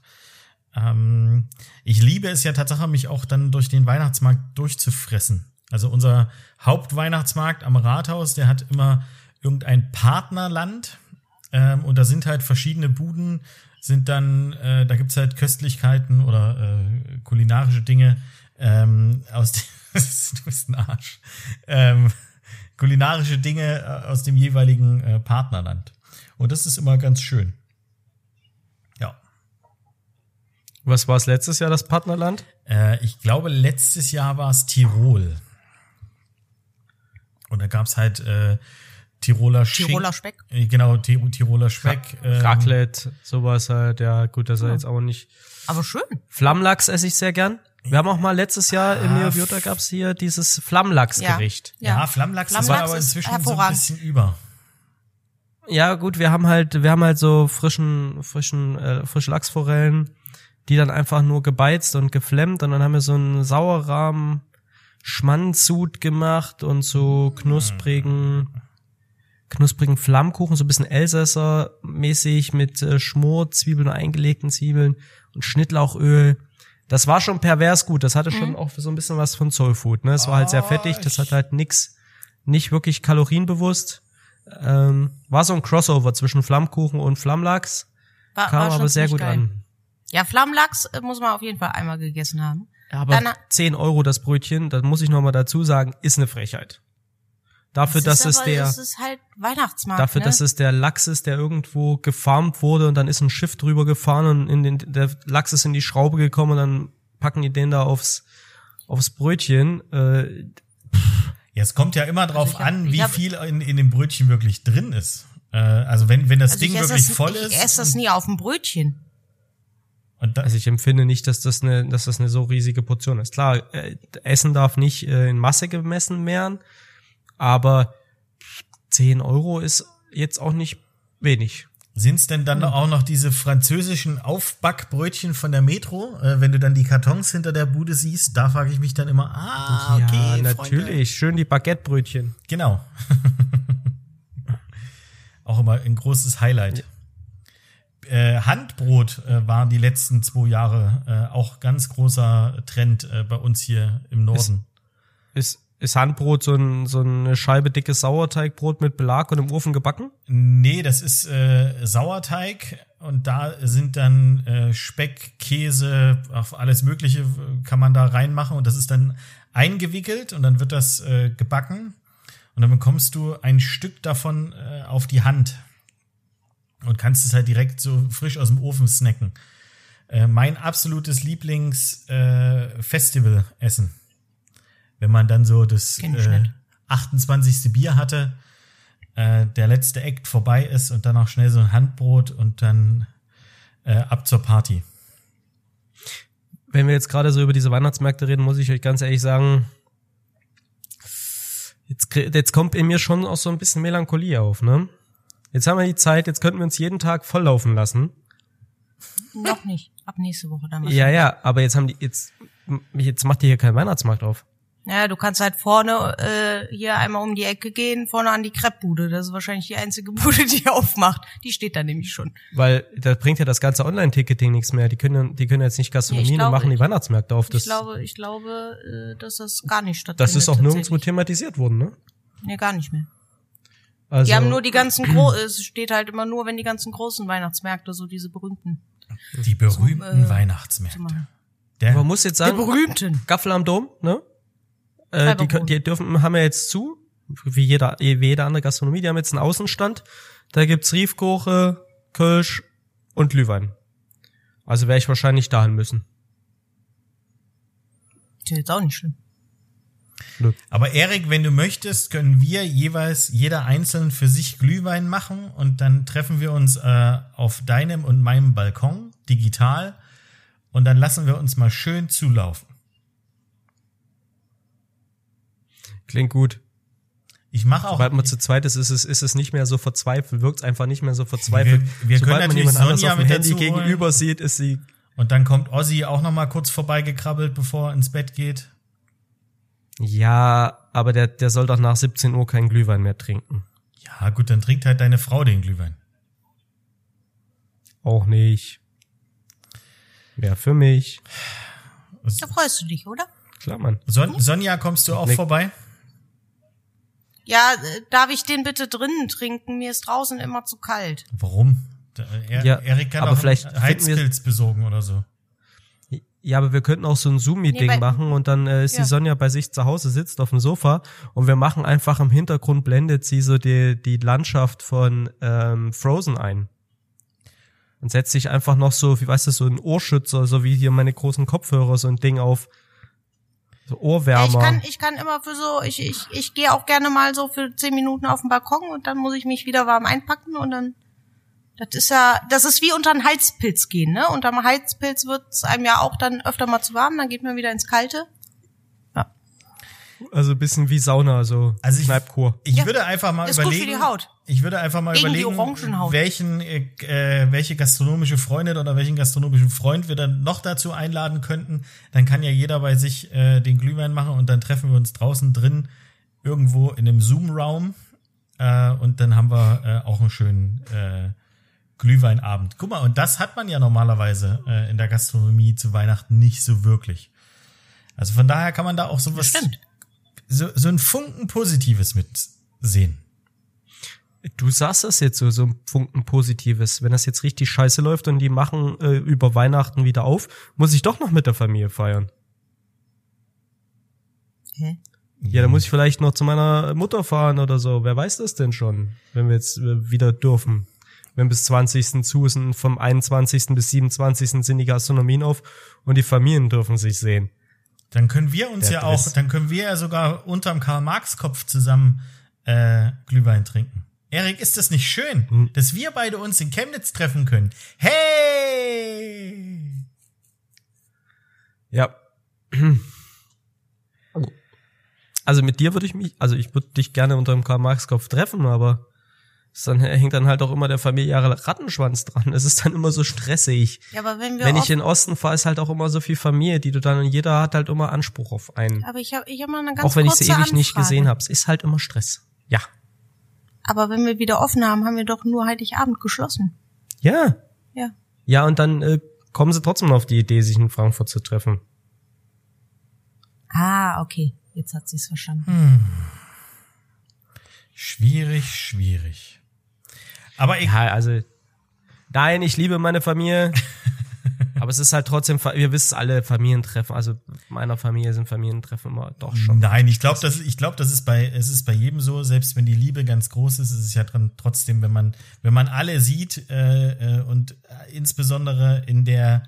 Ähm, ich liebe es ja tatsächlich, mich auch dann durch den Weihnachtsmarkt durchzufressen. Also unser Hauptweihnachtsmarkt am Rathaus, der hat immer irgendein Partnerland. Ähm, und da sind halt verschiedene Buden, sind dann, äh, da gibt's halt Köstlichkeiten oder äh, kulinarische Dinge ähm, aus dem, [laughs] du bist ein Arsch. Ähm, kulinarische Dinge äh, aus dem jeweiligen äh, Partnerland. Und das ist immer ganz schön. Ja. Was war es letztes Jahr, das Partnerland? Äh, ich glaube, letztes Jahr war es Tirol. Und da gab's halt äh, Tiroler, Tiroler Speck. Äh, Genau, Ti- Tiroler Speck. ähm, Raclette, sowas halt. Ja, gut, das ist jetzt auch nicht. Aber schön. Flammlachs esse ich sehr gern. Wir haben auch mal letztes Jahr im Ah, Neobiota gab's hier dieses Flammlachsgericht. Ja, Flammlachs, ist Flammlachs aber ist inzwischen so ein bisschen über. Ja, gut, wir haben halt, wir haben halt so frischen, frischen, äh, frische Lachsforellen, die dann einfach nur gebeizt und geflemmt und dann haben wir so einen Sauerrahmen Schmanzut gemacht und so knusprigen, knusprigen Flammkuchen, so ein bisschen Elsässer-mäßig mit äh, Schmor, Zwiebeln, eingelegten Zwiebeln und Schnittlauchöl. Das war schon pervers gut. Das hatte schon auch so ein bisschen was von Soulfood. Ne, es war halt sehr fettig. Das hat halt nix, nicht wirklich kalorienbewusst. Ähm, war so ein Crossover zwischen Flammkuchen und Flammlachs. War, Kam war aber sehr gut geil. an. Ja, Flammlachs äh, muss man auf jeden Fall einmal gegessen haben. Ja, aber Dann- 10 Euro das Brötchen, das muss ich noch mal dazu sagen, ist eine Frechheit. Dafür, Das dass es der, Das ist halt Weihnachtsmarkt. dafür, ne? dass es der Lachs ist, der irgendwo gefarmt wurde und dann ist ein Schiff drüber gefahren und in den, der Lachs ist in die Schraube gekommen und dann packen die den da aufs, aufs Brötchen. Äh, Ja, es kommt ja immer drauf Also ich hab- an, ich wie hab- viel in, in dem Brötchen wirklich drin ist. Äh, also wenn, wenn das also Ding ich wirklich das, voll ich ist. esse das nie auf dem Brötchen. Und also ich empfinde nicht, dass das eine, dass das eine so riesige Portion ist. Klar, äh, Essen darf nicht äh, in Masse gemessen werden, aber 10 Euro ist jetzt auch nicht wenig. Sind's denn dann auch noch diese französischen Aufbackbrötchen von der Metro? Äh, wenn du dann die Kartons hinter der Bude siehst, da frage ich mich dann immer, ah, okay, ja, Freunde. natürlich. Schön die Baguettebrötchen. Genau. [laughs] auch immer ein großes Highlight. Äh, Handbrot äh, war die letzten zwei Jahre äh, auch ganz großer Trend äh, bei uns hier im Norden. Ist, ist Handbrot so, ein, so eine Scheibe dickes Sauerteigbrot mit Belag und im Ofen gebacken? Nee, das ist äh, Sauerteig und da sind dann äh, Speck, Käse, auf alles Mögliche äh, kann man da reinmachen und das ist dann eingewickelt und dann wird das äh, gebacken und dann bekommst du ein Stück davon äh, auf die Hand und kannst es halt direkt so frisch aus dem Ofen snacken. Äh, mein absolutes Lieblings-Festival-Essen. Wenn man dann so das äh, nicht. 28. Bier hatte, äh, der letzte Act vorbei ist und dann auch schnell so ein Handbrot und dann äh, ab zur Party. Wenn wir jetzt gerade so über diese Weihnachtsmärkte reden, muss ich euch ganz ehrlich sagen, jetzt, jetzt kommt in mir schon auch so ein bisschen Melancholie auf, ne? Jetzt haben wir die Zeit, jetzt könnten wir uns jeden Tag volllaufen lassen. Noch nicht. Ab nächste Woche dann. Ja, ja, aber jetzt haben die, jetzt, jetzt macht ihr hier keinen Weihnachtsmarkt auf. Ja, du kannst halt vorne äh, hier einmal um die Ecke gehen, vorne an die Kreppbude. Das ist wahrscheinlich die einzige [laughs] Bude, die aufmacht. Die steht da nämlich schon. Weil da bringt ja das ganze Online-Ticketing nichts mehr. Die können, die können jetzt nicht Gastronomie ich und machen die Weihnachtsmärkte auf. Das, ich glaube, ich glaube, äh, dass das gar nicht stattfindet. das ist auch nirgendwo thematisiert worden, ne? Nee, gar nicht mehr. Also, Die haben nur die ganzen Gro [clears throat] es steht halt immer nur, wenn die ganzen großen Weihnachtsmärkte, so diese berühmten, Die berühmten äh, Weihnachtsmärkte. Der, man muss jetzt Die sagen, berühmten. Gaffel am Dom, ne? Äh, die, die dürfen, haben ja jetzt zu, wie jeder, wie jede andere Gastronomie, die haben jetzt einen Außenstand. Da gibt's Riefkoche, Kölsch und Glühwein. Also wäre ich wahrscheinlich dahin müssen. Ist ja jetzt auch nicht schlimm. Aber Erik, wenn du möchtest, können wir jeweils jeder einzeln für sich Glühwein machen und dann treffen wir uns äh, auf deinem und meinem Balkon digital und dann lassen wir uns mal schön zulaufen. Klingt gut. Ich mache auch. Sobald man zu zweit ist, ist es, ist es nicht mehr so verzweifelt, wirkt's einfach nicht mehr so verzweifelt. Wir- wir Sobald können man jemand anderes Sonja auf dem Handy gegenüber sieht, ist sie, Und dann kommt Ozzy auch noch mal kurz vorbeigekrabbelt, bevor er ins Bett geht. Ja, aber der, der soll doch nach 17 Uhr keinen Glühwein mehr trinken. Ja, gut, dann trinkt halt deine Frau den Glühwein. Auch nicht. Ja, für mich. Da freust du dich, oder? Klar, Mann. Son Sonja, kommst du auch Nee. vorbei? Ja, äh, darf ich den bitte drinnen trinken? Mir ist draußen immer zu kalt. Warum? Da- Er, Ja, Erik kann aber auch vielleicht Heizpilz besorgen oder so. Ja, aber wir könnten auch so ein Zoom-Meeting Nee, machen und dann äh, ist Ja. die Sonja bei sich zu Hause, sitzt auf dem Sofa und wir machen einfach im Hintergrund blendet sie so die, die Landschaft von ähm, Frozen ein. Und setzt sich einfach noch so, wie weißt du, so ein Ohrschützer, so wie hier meine großen Kopfhörer, so ein Ding auf. So Ohrwärmer. ich kann, ich kann immer für so, ich, ich, ich gehe auch gerne mal so für zehn Minuten auf den Balkon und dann muss ich mich wieder warm einpacken und dann, das ist ja, das ist wie unter einen Heizpilz gehen, ne? Unter einem Heizpilz wird's einem ja auch dann öfter mal zu warm, dann geht man wieder ins Kalte. also ein bisschen wie Sauna, so Also ich, Kneipkur. ich Ja. würde einfach mal Ist gut für überlegen, die Haut. ich würde einfach mal Gegen überlegen, welchen, äh, äh, welche gastronomische Freundin oder welchen gastronomischen Freund wir dann noch dazu einladen könnten. Dann kann ja jeder bei sich äh, den Glühwein machen und dann treffen wir uns draußen drin irgendwo in dem Zoom-Raum äh, und dann haben wir äh, auch einen schönen äh, Glühweinabend. Guck mal, und das hat man ja normalerweise äh, in der Gastronomie zu Weihnachten nicht so wirklich. Also von daher kann man da auch sowas, Stimmt. so, so ein Funken Positives mit sehen. Du sagst das jetzt so, so ein Funken Positives. Wenn das jetzt richtig scheiße läuft und die machen äh, über Weihnachten wieder auf, muss ich doch noch mit der Familie feiern. Hä? Ja, dann muss ich vielleicht noch zu meiner Mutter fahren oder so. Wer weiß das denn schon, wenn wir jetzt äh, wieder dürfen? Wenn bis 20. zu sind, vom 21. bis 27. sind die Gastronomien auf und die Familien dürfen sich sehen. Dann können wir uns Der ja auch, Driss. dann können wir ja sogar unterm Karl-Marx-Kopf zusammen äh, Glühwein trinken. Erik, ist das nicht schön, Hm. dass wir beide uns in Chemnitz treffen können? Hey! Ja. Also mit dir würde ich mich, also ich würde dich gerne unter dem Karl-Marx-Kopf treffen, aber es dann hängt dann halt auch immer der familiäre Rattenschwanz dran. Es ist dann immer so stressig. Ja, aber wenn wir Wenn ich in den Osten fahre, ist halt auch immer so viel Familie, die du dann und jeder hat halt immer Anspruch auf einen. aber ich habe ich hab mal eine ganz Auch wenn ich sie ewig nicht Anfrage. gesehen habe. Es ist halt immer Stress. Ja. Aber wenn wir wieder offen haben, haben wir doch nur Heiligabend geschlossen. Ja. Ja. Ja, und dann äh, kommen sie trotzdem auf die Idee, sich in Frankfurt zu treffen. Ah, okay. Jetzt hat sie's verstanden. Schwierig, schwierig. Aber ich, Ja, also nein, ich liebe meine Familie. [laughs] aber es ist halt trotzdem, wir wissen alle Familientreffen, also meiner Familie sind Familientreffen immer doch schon. Nein, ich glaube, das, ich glaube, das ist bei, es ist bei jedem so. Selbst wenn die Liebe ganz groß ist, ist es ja dran trotzdem, wenn man, wenn man alle sieht äh, äh, und insbesondere in der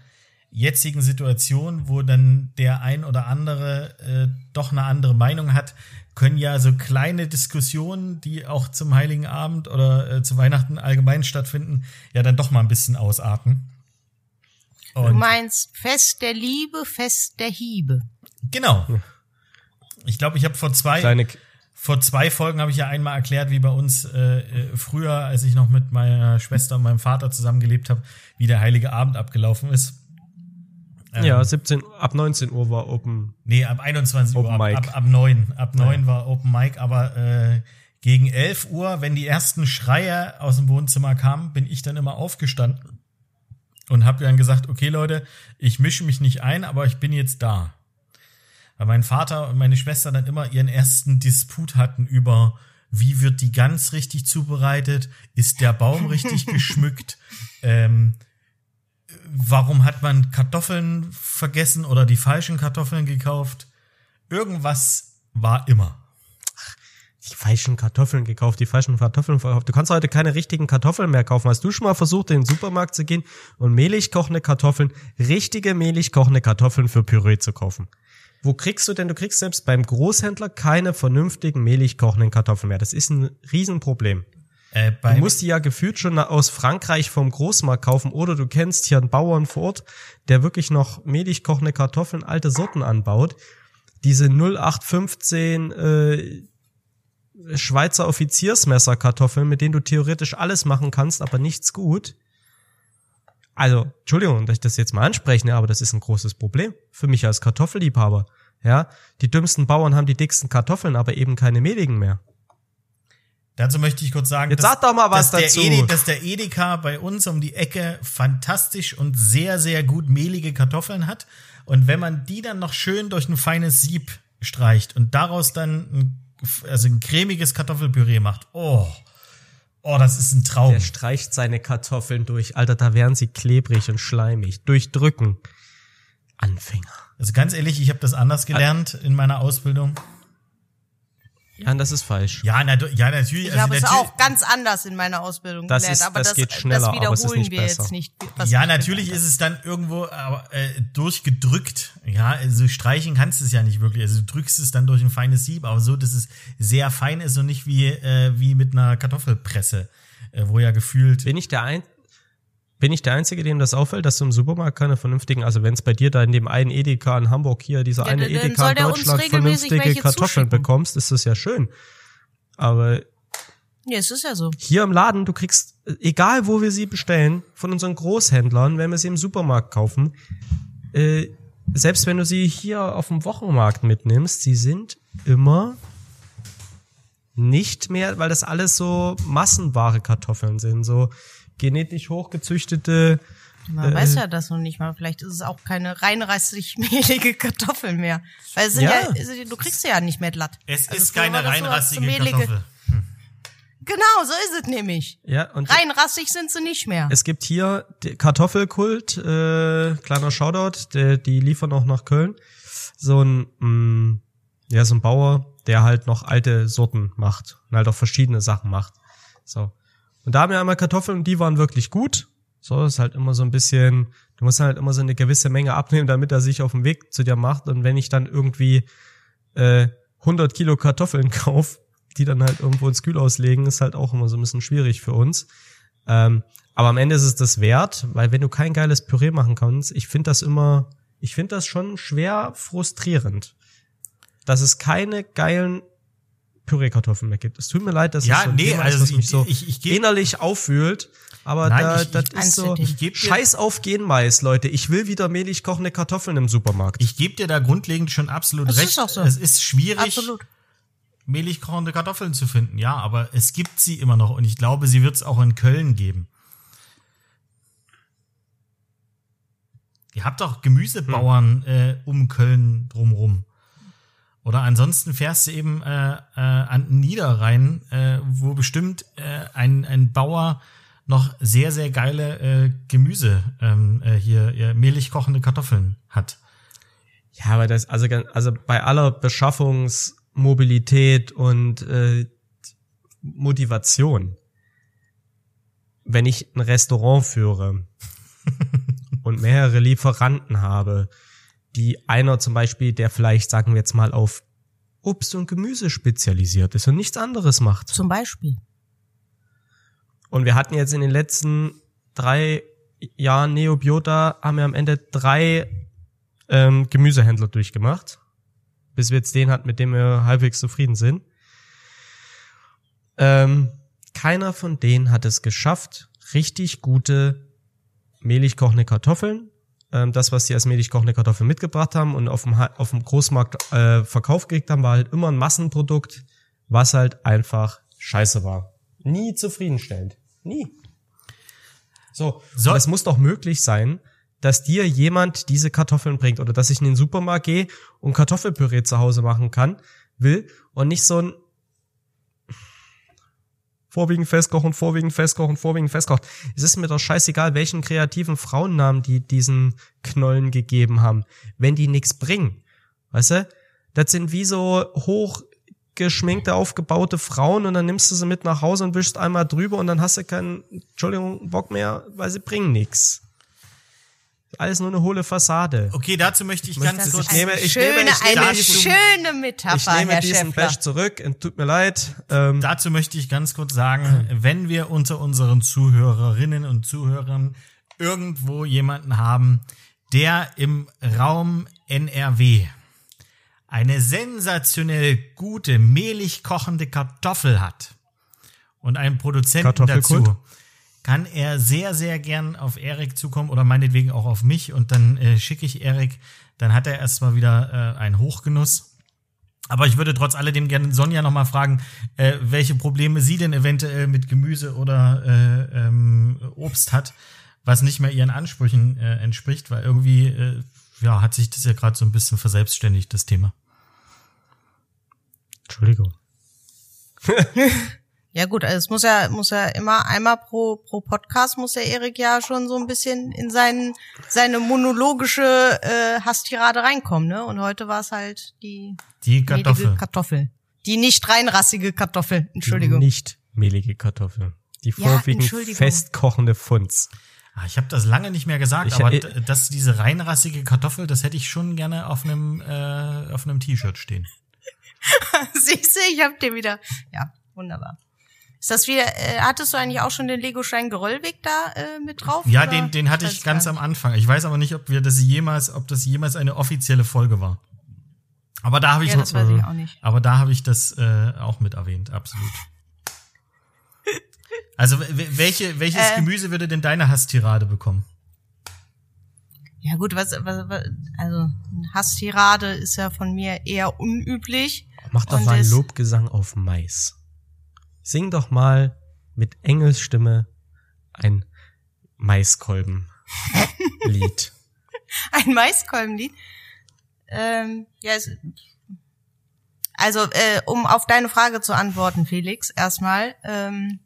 jetzigen Situation, wo dann der ein oder andere äh, doch eine andere Meinung hat, können ja so kleine Diskussionen, die auch zum Heiligen Abend oder äh, zu Weihnachten allgemein stattfinden, ja dann doch mal ein bisschen ausarten. Du Und meinst Fest der Liebe, Fest der Hiebe. genau. Ich glaube, ich habe vor zwei Kleine, Vor zwei Folgen habe ich ja einmal erklärt, wie bei uns äh, äh, früher, als ich noch mit meiner Schwester und meinem Vater zusammengelebt habe, wie der Heilige Abend abgelaufen ist. Ähm, ja, 17, ab 19 Uhr war Open. Nee, ab 21 Uhr, Open ab, Mic. ab, ab 9. Ab 9 war Open Mic, aber äh, gegen 11 Uhr, wenn die ersten Schreie aus dem Wohnzimmer kamen, bin ich dann immer aufgestanden und habe dann gesagt, okay Leute, ich mische mich nicht ein, aber ich bin jetzt da. Weil mein Vater und meine Schwester dann immer ihren ersten Disput hatten über, wie wird die Gans richtig zubereitet, ist der Baum richtig [laughs] geschmückt, ähm, warum hat man Kartoffeln vergessen oder die falschen Kartoffeln gekauft. Irgendwas war immer. Die falschen Kartoffeln gekauft, die falschen Kartoffeln verkauft. Du kannst heute keine richtigen Kartoffeln mehr kaufen. Hast du schon mal versucht, in den Supermarkt zu gehen und mehlig kochende Kartoffeln, richtige mehlig kochende Kartoffeln für Püree zu kaufen? Wo kriegst du denn? Du kriegst selbst beim Großhändler keine vernünftigen mehlig kochenden Kartoffeln mehr. Das ist ein Riesenproblem. Äh, Du musst die ja gefühlt schon aus Frankreich vom Großmarkt kaufen oder du kennst hier einen Bauern vor Ort, der wirklich noch mehlig kochende Kartoffeln, alte Sorten anbaut. Diese 0815 äh, Schweizer Offiziersmesserkartoffeln, mit denen du theoretisch alles machen kannst, aber nichts gut. Also, Entschuldigung, dass ich das jetzt mal anspreche, aber das ist ein großes Problem für mich als Kartoffelliebhaber. Ja, die dümmsten Bauern haben die dicksten Kartoffeln, aber eben keine mehligen mehr. Dazu möchte ich kurz sagen, Jetzt sag doch mal was dass dazu. Der Edi, dass der Edeka bei uns um die Ecke fantastisch und sehr, sehr gut mehlige Kartoffeln hat. Und wenn man die dann noch schön durch ein feines Sieb streicht und daraus dann ein, also ein cremiges Kartoffelpüree macht, oh, oh, das ist ein Traum. Der streicht seine Kartoffeln durch. Alter, da wären sie klebrig und schleimig. Durchdrücken. Anfänger. Also ganz ehrlich, ich habe das anders gelernt in meiner Ausbildung. Ja, das ist falsch. Ja, na, ja natürlich. Ich also habe es auch ganz anders in meiner Ausbildung Das gelernt, ist- aber das das, geht schneller, das aber wiederholen es ist nicht wir besser. jetzt nicht. Ja, ich natürlich ist es dann irgendwo aber, äh, durchgedrückt. Ja, also streichen kannst du es ja nicht wirklich. Also du drückst es dann durch ein feines Sieb, aber so, dass es sehr fein ist und nicht wie, äh, wie mit einer Kartoffelpresse, äh, wo ja gefühlt. Bin ich der ein bin ich der Einzige, dem das auffällt, dass du im Supermarkt keine vernünftigen, also wenn es bei dir da in dem einen Edeka in Hamburg hier, dieser Ja, eine Edeka in Deutschland vernünftige Kartoffeln bekommst, ist das ja schön. Aber Ja, es ist ja so. Hier im Laden, du kriegst, egal wo wir sie bestellen, von unseren Großhändlern, wenn wir sie im Supermarkt kaufen, äh, selbst wenn du sie hier auf dem Wochenmarkt mitnimmst, sie sind immer nicht mehr, weil das alles so massenware Kartoffeln sind, so genetisch hochgezüchtete. Man Äh, weiß ja das noch nicht mal. Vielleicht ist es auch keine reinrassig mehlige Kartoffel mehr. Weil es sind Ja. ja, du kriegst sie ja nicht mehr glatt. Es Also ist keine reinrassige mehlige- Kartoffel. Genau, so ist es nämlich. Ja, und Reinrassig sind sie nicht mehr. es gibt hier die Kartoffelkult, äh, kleiner Shoutout, der, die liefern auch nach Köln. So ein, mh, ja, so ein Bauer, der halt noch alte Sorten macht und halt auch verschiedene Sachen macht. So. Und da haben wir einmal Kartoffeln und die waren wirklich gut. So, ist halt immer so ein bisschen, du musst halt immer so eine gewisse Menge abnehmen, damit er sich auf den Weg zu dir macht. Und wenn ich dann irgendwie äh, 100 Kilo Kartoffeln [laughs] kauf, die dann halt irgendwo ins Kühl auslegen, ist halt auch immer so ein bisschen schwierig für uns. Ähm, aber am Ende ist es das wert, weil wenn du kein geiles Püree machen kannst, ich finde das immer, ich finde das schon schwer frustrierend, dass es keine geilen Püree-Kartoffeln mehr gibt. Es tut mir leid, dass Ja, es so ein nee, Thema also ist, was ich- mich so ich- ich geb- innerlich aufwühlt. Aber Nein, da, ich- das ich- ist so, ich geb dir- scheiß auf Genmais, Leute. Ich will wieder mehlig kochende Kartoffeln im Supermarkt. Ich gebe dir da grundlegend schon absolut Das recht. ist auch so. Es ist schwierig, Absolut. mehlig kochende Kartoffeln zu finden. Ja, aber es gibt sie immer noch und ich glaube, sie wird es auch in Köln geben. Ihr habt doch Gemüsebauern äh, um Köln drumrum. Oder ansonsten fährst du eben äh, äh, an Niederrhein, äh, wo bestimmt äh, ein, ein Bauer noch sehr, sehr geile äh, Gemüse ähm, äh, hier, äh, mehlig kochende Kartoffeln hat. Ja, aber das, also, also bei aller Beschaffungsmobilität und äh, Motivation, wenn ich ein Restaurant führe [laughs] und mehrere Lieferanten habe, die einer zum Beispiel, der vielleicht, sagen wir jetzt mal, auf Obst und Gemüse spezialisiert ist und nichts anderes macht. Zum Beispiel. Und wir hatten jetzt in den letzten drei Jahren Neobiota, haben wir am Ende drei ähm, Gemüsehändler durchgemacht, bis wir jetzt den hatten, mit dem wir halbwegs zufrieden sind. Ähm, keiner von denen hat es geschafft, richtig gute mehlig kochende Kartoffeln, ähm, das, was sie als mehlig kochende Kartoffeln mitgebracht haben und auf dem, auf dem Großmarkt äh, verkauft gekriegt haben, war halt immer ein Massenprodukt, was halt einfach scheiße war. Nie zufriedenstellend. Nie. So, So- es muss doch möglich sein, dass dir jemand diese Kartoffeln bringt oder dass ich in den Supermarkt gehe und Kartoffelpüree zu Hause machen kann, will und nicht so ein vorwiegend festkochen, vorwiegend festkochen, vorwiegend festkochen. Es ist mir doch scheißegal, welchen kreativen Frauennamen die diesen Knollen gegeben haben, wenn die nichts bringen. Weißt du? Das sind wie so hochgeschminkte, aufgebaute Frauen und dann nimmst du sie mit nach Hause und wischst einmal drüber und dann hast du keinen, Entschuldigung, Bock mehr, weil sie bringen nichts. Alles nur eine hohle Fassade. Okay, dazu möchte ich ganz kurz. ich nehme- ich schöne, nehme- ich nehme eine schöne Metapher, Ich nehme Herr diesen Schäffler. Bash zurück, und tut mir leid. Ähm, Dazu möchte ich ganz kurz sagen, wenn wir unter unseren Zuhörerinnen und Zuhörern irgendwo jemanden haben, der im Raum NRW eine sensationell gute, mehlig kochende Kartoffel hat und einen Produzenten dazu, kann er sehr, sehr gern auf Erik zukommen oder meinetwegen auch auf mich und dann äh, schicke ich Erik, dann hat er erstmal wieder äh, einen Hochgenuss. Aber ich würde trotz alledem gerne Sonja nochmal fragen, äh, welche Probleme sie denn eventuell mit Gemüse oder äh, ähm, Obst hat, was nicht mehr ihren Ansprüchen äh, entspricht, weil irgendwie äh, ja, hat sich das ja gerade so ein bisschen verselbstständigt, das Thema. Entschuldigung. [laughs] Ja gut, also es muss ja, muss ja immer einmal pro, pro Podcast muss der Erik ja schon so ein bisschen in seinen, seine monologische äh, Hasstirade reinkommen, ne? Und heute war es halt die Die Kartoffel. Kartoffel. Die nicht reinrassige Kartoffel, Entschuldigung. Nicht mehlige Kartoffel. Die Ja, vorwiegend Entschuldigung. festkochende Funz. Ah, ich habe das lange nicht mehr gesagt, Ich- aber ich- d- dass diese reinrassige Kartoffel, das hätte ich schon gerne auf einem äh, auf einem T-Shirt stehen. [laughs] Siehst du, ich hab dir wieder. Ja, wunderbar. Ist das wieder, äh, hattest du eigentlich auch schon den Lego-Stein Geröllweg da äh, mit drauf? Ja, oder? den den hatte ich ganz am Anfang. Ich weiß aber nicht, ob wir das jemals, ob das jemals eine offizielle Folge war. Aber da habe ich Ja, das weiß ich auch nicht. aber da habe ich das äh, auch mit erwähnt, absolut. [laughs] Also welche, welches Äh. Gemüse würde denn deine Hasstirade bekommen? Ja gut, was, was, was also eine Hasstirade ist ja von mir eher unüblich. Mach doch Und mal einen es- Lobgesang auf Mais. Sing doch mal mit Engelsstimme ein Maiskolben-Lied. [laughs] Ein Maiskolbenlied. Ähm, ja, es, also äh, um auf deine Frage zu antworten, Felix, erstmal. Ähm,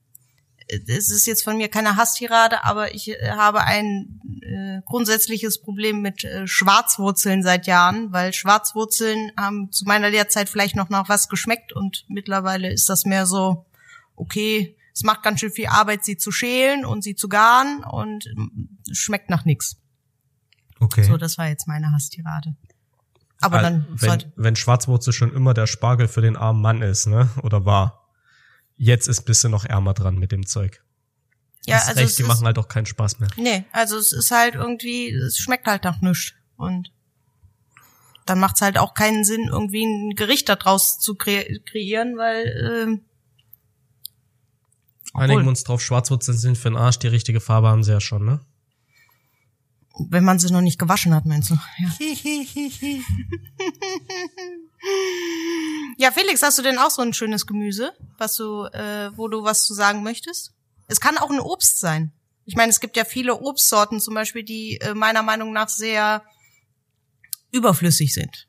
es ist jetzt von mir keine Hasstirade, aber ich äh, habe ein äh, grundsätzliches Problem mit äh, Schwarzwurzeln seit Jahren, weil Schwarzwurzeln haben zu meiner Lehrzeit vielleicht noch nach was geschmeckt und mittlerweile ist das mehr so, okay, es macht ganz schön viel Arbeit, sie zu schälen und sie zu garen und schmeckt nach nix. Okay. So, das war jetzt meine Hasstirade. Aber dann wenn, wenn Schwarzwurzel schon immer der Spargel für den armen Mann ist, ne? Oder war. Jetzt ist bisschen noch ärmer dran mit dem Zeug. ja, Hast also recht, die ist, machen halt auch keinen Spaß mehr. nee, also es ist halt irgendwie, es schmeckt halt nach nichts und dann macht's halt auch keinen Sinn, irgendwie ein Gericht daraus zu kre kreieren, weil ähm, Einigen wir uns drauf, Schwarzwurzeln sind für den Arsch, die richtige Farbe haben sie ja schon, ne? wenn man sie noch nicht gewaschen hat, meinst du? Ja. [laughs] ja, Felix, hast du denn auch so ein schönes Gemüse, was du, äh, wo du was zu sagen möchtest? Es kann auch ein Obst sein. Ich meine, es gibt ja viele Obstsorten zum Beispiel, die äh, meiner Meinung nach sehr überflüssig sind.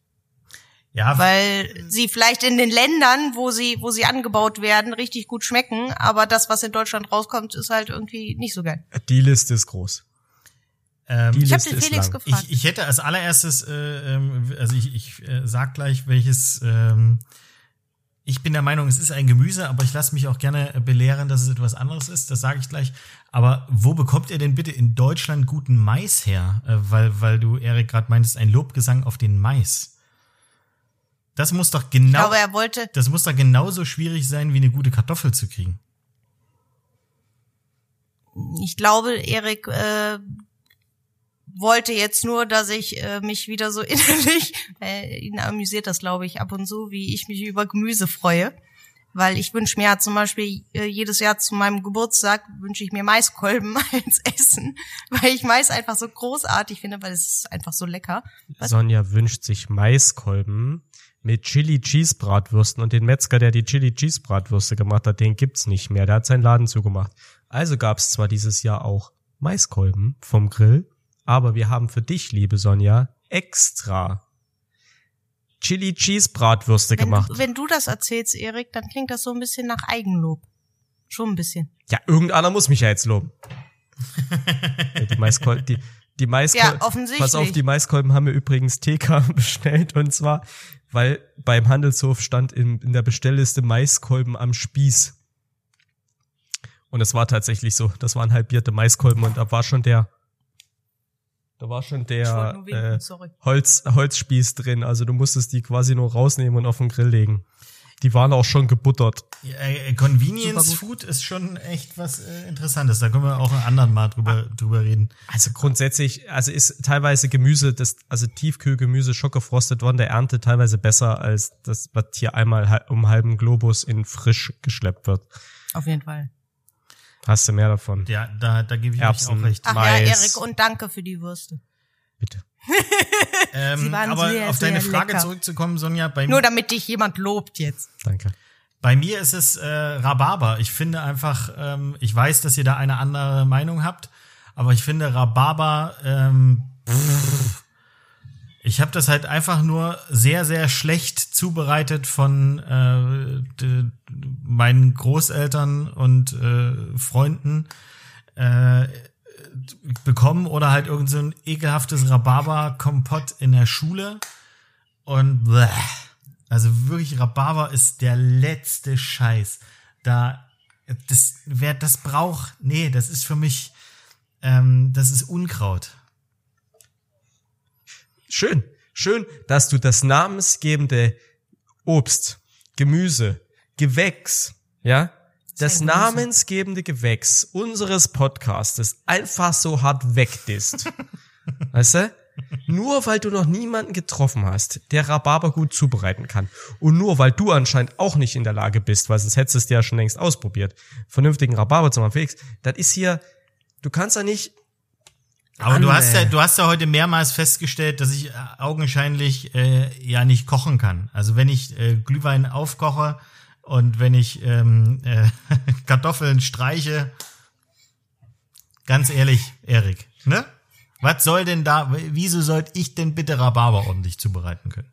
Ja, weil sie vielleicht in den Ländern, wo sie, wo sie angebaut werden, richtig gut schmecken, aber das, was in Deutschland rauskommt, ist halt irgendwie nicht so geil. Die Liste ist groß. ähm, Ich habe den Felix lang. gefragt. Ich, ich hätte als allererstes, äh, ähm, also ich, ich äh, sag gleich, welches. Ähm, ich bin der Meinung, es ist ein Gemüse, aber ich lasse mich auch gerne belehren, dass es etwas anderes ist. Das sage ich gleich. Aber wo bekommt ihr denn bitte in Deutschland guten Mais her? Äh, weil, weil du, Erik, gerade meintest, ein Lobgesang auf den Mais. Das muss doch ich genau, glaube, er wollte, das muss doch genauso schwierig sein, wie eine gute Kartoffel zu kriegen. ich glaube, Erik äh, wollte jetzt nur, dass ich äh, mich wieder so [laughs] innerlich, äh, ihn amüsiert das, glaube ich, ab und zu, wie ich mich über Gemüse freue. Weil ich wünsche mir ja zum Beispiel äh, jedes Jahr zu meinem Geburtstag wünsche ich mir Maiskolben [laughs] als Essen, weil ich Mais einfach so großartig finde, weil es ist einfach so lecker. Was? Sonja wünscht sich Maiskolben mit Chili Cheese Bratwürsten und den Metzger, der die Chili Cheese Bratwürste gemacht hat, den gibt's nicht mehr. Der hat seinen Laden zugemacht. Also gab's zwar dieses Jahr auch Maiskolben vom Grill, aber wir haben für dich, liebe Sonja, extra Chili Cheese Bratwürste Wenn gemacht. du, wenn du das erzählst, Erik, dann klingt das so ein bisschen nach Eigenlob. Schon ein bisschen. ja, irgendeiner muss mich ja jetzt loben. Die Maiskolben, die, die Maiskolben, Ja, offensichtlich. Pass auf, die Maiskolben haben wir übrigens TK [laughs] bestellt und zwar, weil beim Handelshof stand in, in der Bestellliste Maiskolben am Spieß. Und es war tatsächlich so, das waren halbierte Maiskolben und da war schon der, da war schon der winken, äh. Holz, Holzspieß drin. Also du musstest die quasi nur rausnehmen und auf den Grill legen. Die waren auch schon gebuttert. Ja, äh, Convenience Super Food ist schon echt was äh, Interessantes. Da können wir auch ein anderen Mal drüber, drüber reden. Also grundsätzlich, also ist teilweise Gemüse, das, also Tiefkühlgemüse schockgefrostet worden, der Ernte teilweise besser als das, was hier einmal um halben Globus in frisch geschleppt wird. Auf jeden Fall. Hast du mehr davon? Ja, da, da gebe ich Erbsen. auch recht. Ach Mais. ja, Erik, und danke für die Würste. Bitte. [laughs] Ähm, Sie waren aber sehr, auf deine sehr Frage lecker. zurückzukommen, Sonja, bei, Nur damit dich jemand lobt jetzt. Danke. bei mir ist es äh, Rhabarber. Ich finde einfach, ähm, ich weiß, dass ihr da eine andere Meinung habt, aber ich finde Rhabarber, ähm, pff, ich habe das halt einfach nur sehr, sehr schlecht zubereitet von äh, de, meinen Großeltern und äh, Freunden äh, bekommen oder halt irgend so ein ekelhaftes Rhabarber-Kompott in der Schule. Und bleh. also wirklich, Rhabarber ist der letzte Scheiß. Da, das, wer das braucht, nee, das ist für mich, ähm, das ist Unkraut. Schön. Schön, dass du das namensgebende Obst, Gemüse, Gewächs, ja, das namensgebende Gewächs unseres Podcastes einfach so hart wegdisst. [laughs] weißt du? Nur weil du noch niemanden getroffen hast, der Rhabarber gut zubereiten kann. Und nur weil du anscheinend auch nicht in der Lage bist, weil sonst hättest du es ja schon längst ausprobiert, vernünftigen Rhabarber zu machen, Felix, das ist hier, du kannst ja nicht Aber du hast ja, du hast ja heute mehrmals festgestellt, dass ich äh, augenscheinlich äh, ja nicht kochen kann. Also wenn ich äh, Glühwein aufkoche und wenn ich ähm, äh, [laughs] Kartoffeln streiche, ganz ehrlich, Erik, ne? Was soll denn da, wieso sollte ich denn bitte Rhabarber ordentlich zubereiten können?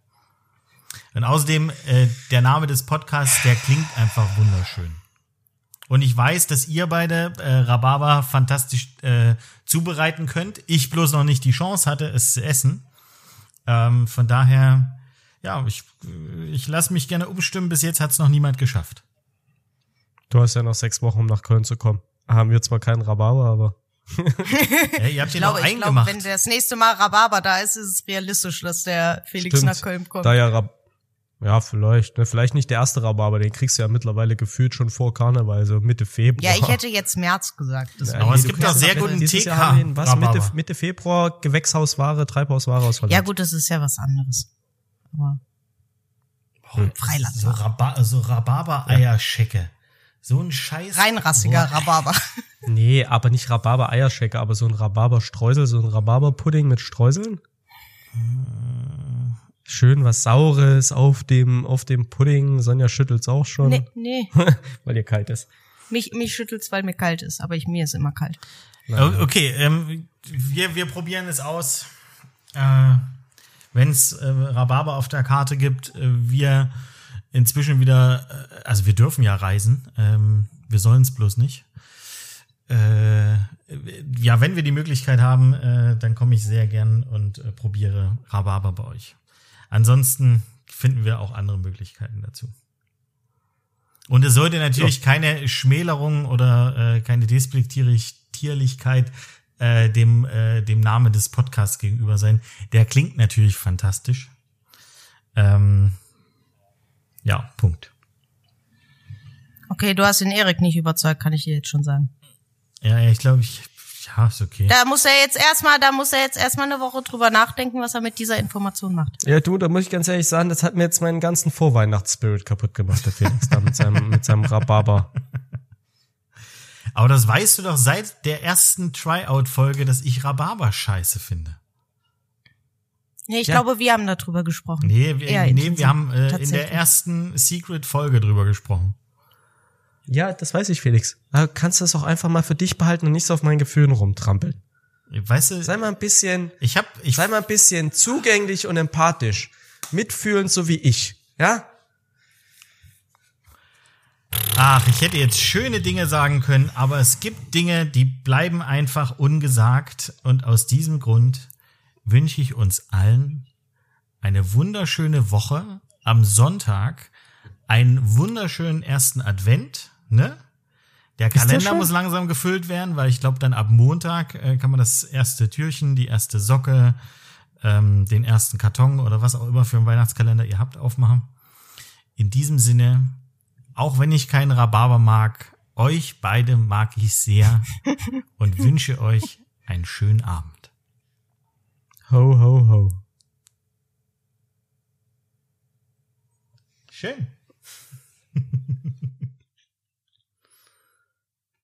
Und außerdem, äh, der Name des Podcasts, der klingt einfach wunderschön. Und ich weiß, dass ihr beide äh, Rhabarber fantastisch äh, zubereiten könnt. Ich bloß noch nicht die Chance hatte, es zu essen. Ähm, von daher, ja, ich, ich lasse mich gerne umstimmen. Bis jetzt hat es noch niemand geschafft. Du hast ja noch sechs Wochen, um nach Köln zu kommen. Haben wir zwar keinen Rhabarber, aber [laughs] Ja, ihr habt Ich den noch glaube, ich glaube, wenn das nächste Mal Rhabarber da ist, ist es realistisch, dass der Felix Stimmt. nach Köln kommt. da ja Rhab ja, vielleicht, ne? Vielleicht nicht der erste Rhabarber, den kriegst du ja mittlerweile gefühlt schon vor Karneval, so Mitte Februar. ja, ich hätte jetzt März gesagt. Das Aber es du gibt doch sehr noch guten TK Was? Mitte. Mitte Februar Gewächshausware, Treibhausware aus Holland. ja gut, das ist ja was anderes. Aber Freiland. So, Rhaba so Rhabarber-Eierschecke. So ein Scheiß. Reinrassiger Boah. Rhabarber. [laughs] Nee, aber nicht Rhabarber-Eierschecke, aber so ein Rhabarber-Streusel, so ein Rhabarber-Pudding mit Streuseln. Schön was Saures auf dem, auf dem Pudding. Sonja schüttelt's auch schon, nee, nee. [laughs] weil ihr kalt ist. Mich, mich schüttelt's, weil mir kalt ist, aber ich, mir ist immer kalt. Okay, ähm, wir, wir probieren es aus. Äh, Wenn es äh, Rhabarber auf der Karte gibt, äh, wir inzwischen wieder, äh, also wir dürfen ja reisen, ähm, wir sollen es bloß nicht. Äh, ja, wenn wir die Möglichkeit haben, äh, dann komme ich sehr gern und äh, probiere Rhabarber bei euch. Ansonsten finden wir auch andere Möglichkeiten dazu. Und es sollte natürlich keine Schmälerung oder äh, keine Despektierlichkeit äh, dem, äh, dem Namen des Podcasts gegenüber sein. Der klingt natürlich fantastisch. Ähm, ja, Punkt. Okay, du hast den Erik nicht überzeugt, kann ich dir jetzt schon sagen. Ja, ja, ich glaube, ich, ja, ist okay. Da muss er jetzt erstmal, da muss er jetzt erstmal eine Woche drüber nachdenken, was er mit dieser Information macht. Ja, du, da muss ich ganz ehrlich sagen, das hat mir jetzt meinen ganzen Vorweihnachtsspirit kaputt gemacht, der Felix, da mit seinem, mit seinem Rhabarber. Aber das weißt du doch seit der ersten Tryout-Folge, dass ich Rhabarber scheiße finde. Nee, ich Ja. glaube, wir haben darüber gesprochen. Nee, wir, Eher nee, wir haben äh, in der ersten Secret-Folge drüber gesprochen. Ja, das weiß ich, Felix. Aber kannst du das auch einfach mal für dich behalten und nicht so auf meinen Gefühlen rumtrampeln. Weißt du, Sei mal ein bisschen, ich hab, ich, sei mal ein bisschen zugänglich und empathisch. Mitfühlend so wie ich. Ja? Ach, ich hätte jetzt schöne Dinge sagen können, aber es gibt Dinge, die bleiben einfach ungesagt und aus diesem Grund wünsche ich uns allen eine wunderschöne Woche am Sonntag, einen wunderschönen ersten Advent, ne? Der der Kalender muss langsam gefüllt werden, weil ich glaube, dann ab Montag äh, kann man das erste Türchen, die erste Socke, ähm, den ersten Karton oder was auch immer für einen Weihnachtskalender ihr habt aufmachen. In diesem Sinne, auch wenn ich keinen Rhabarber mag, euch beide mag ich sehr [laughs] und wünsche euch einen schönen Abend. Ho, ho, ho. Schön.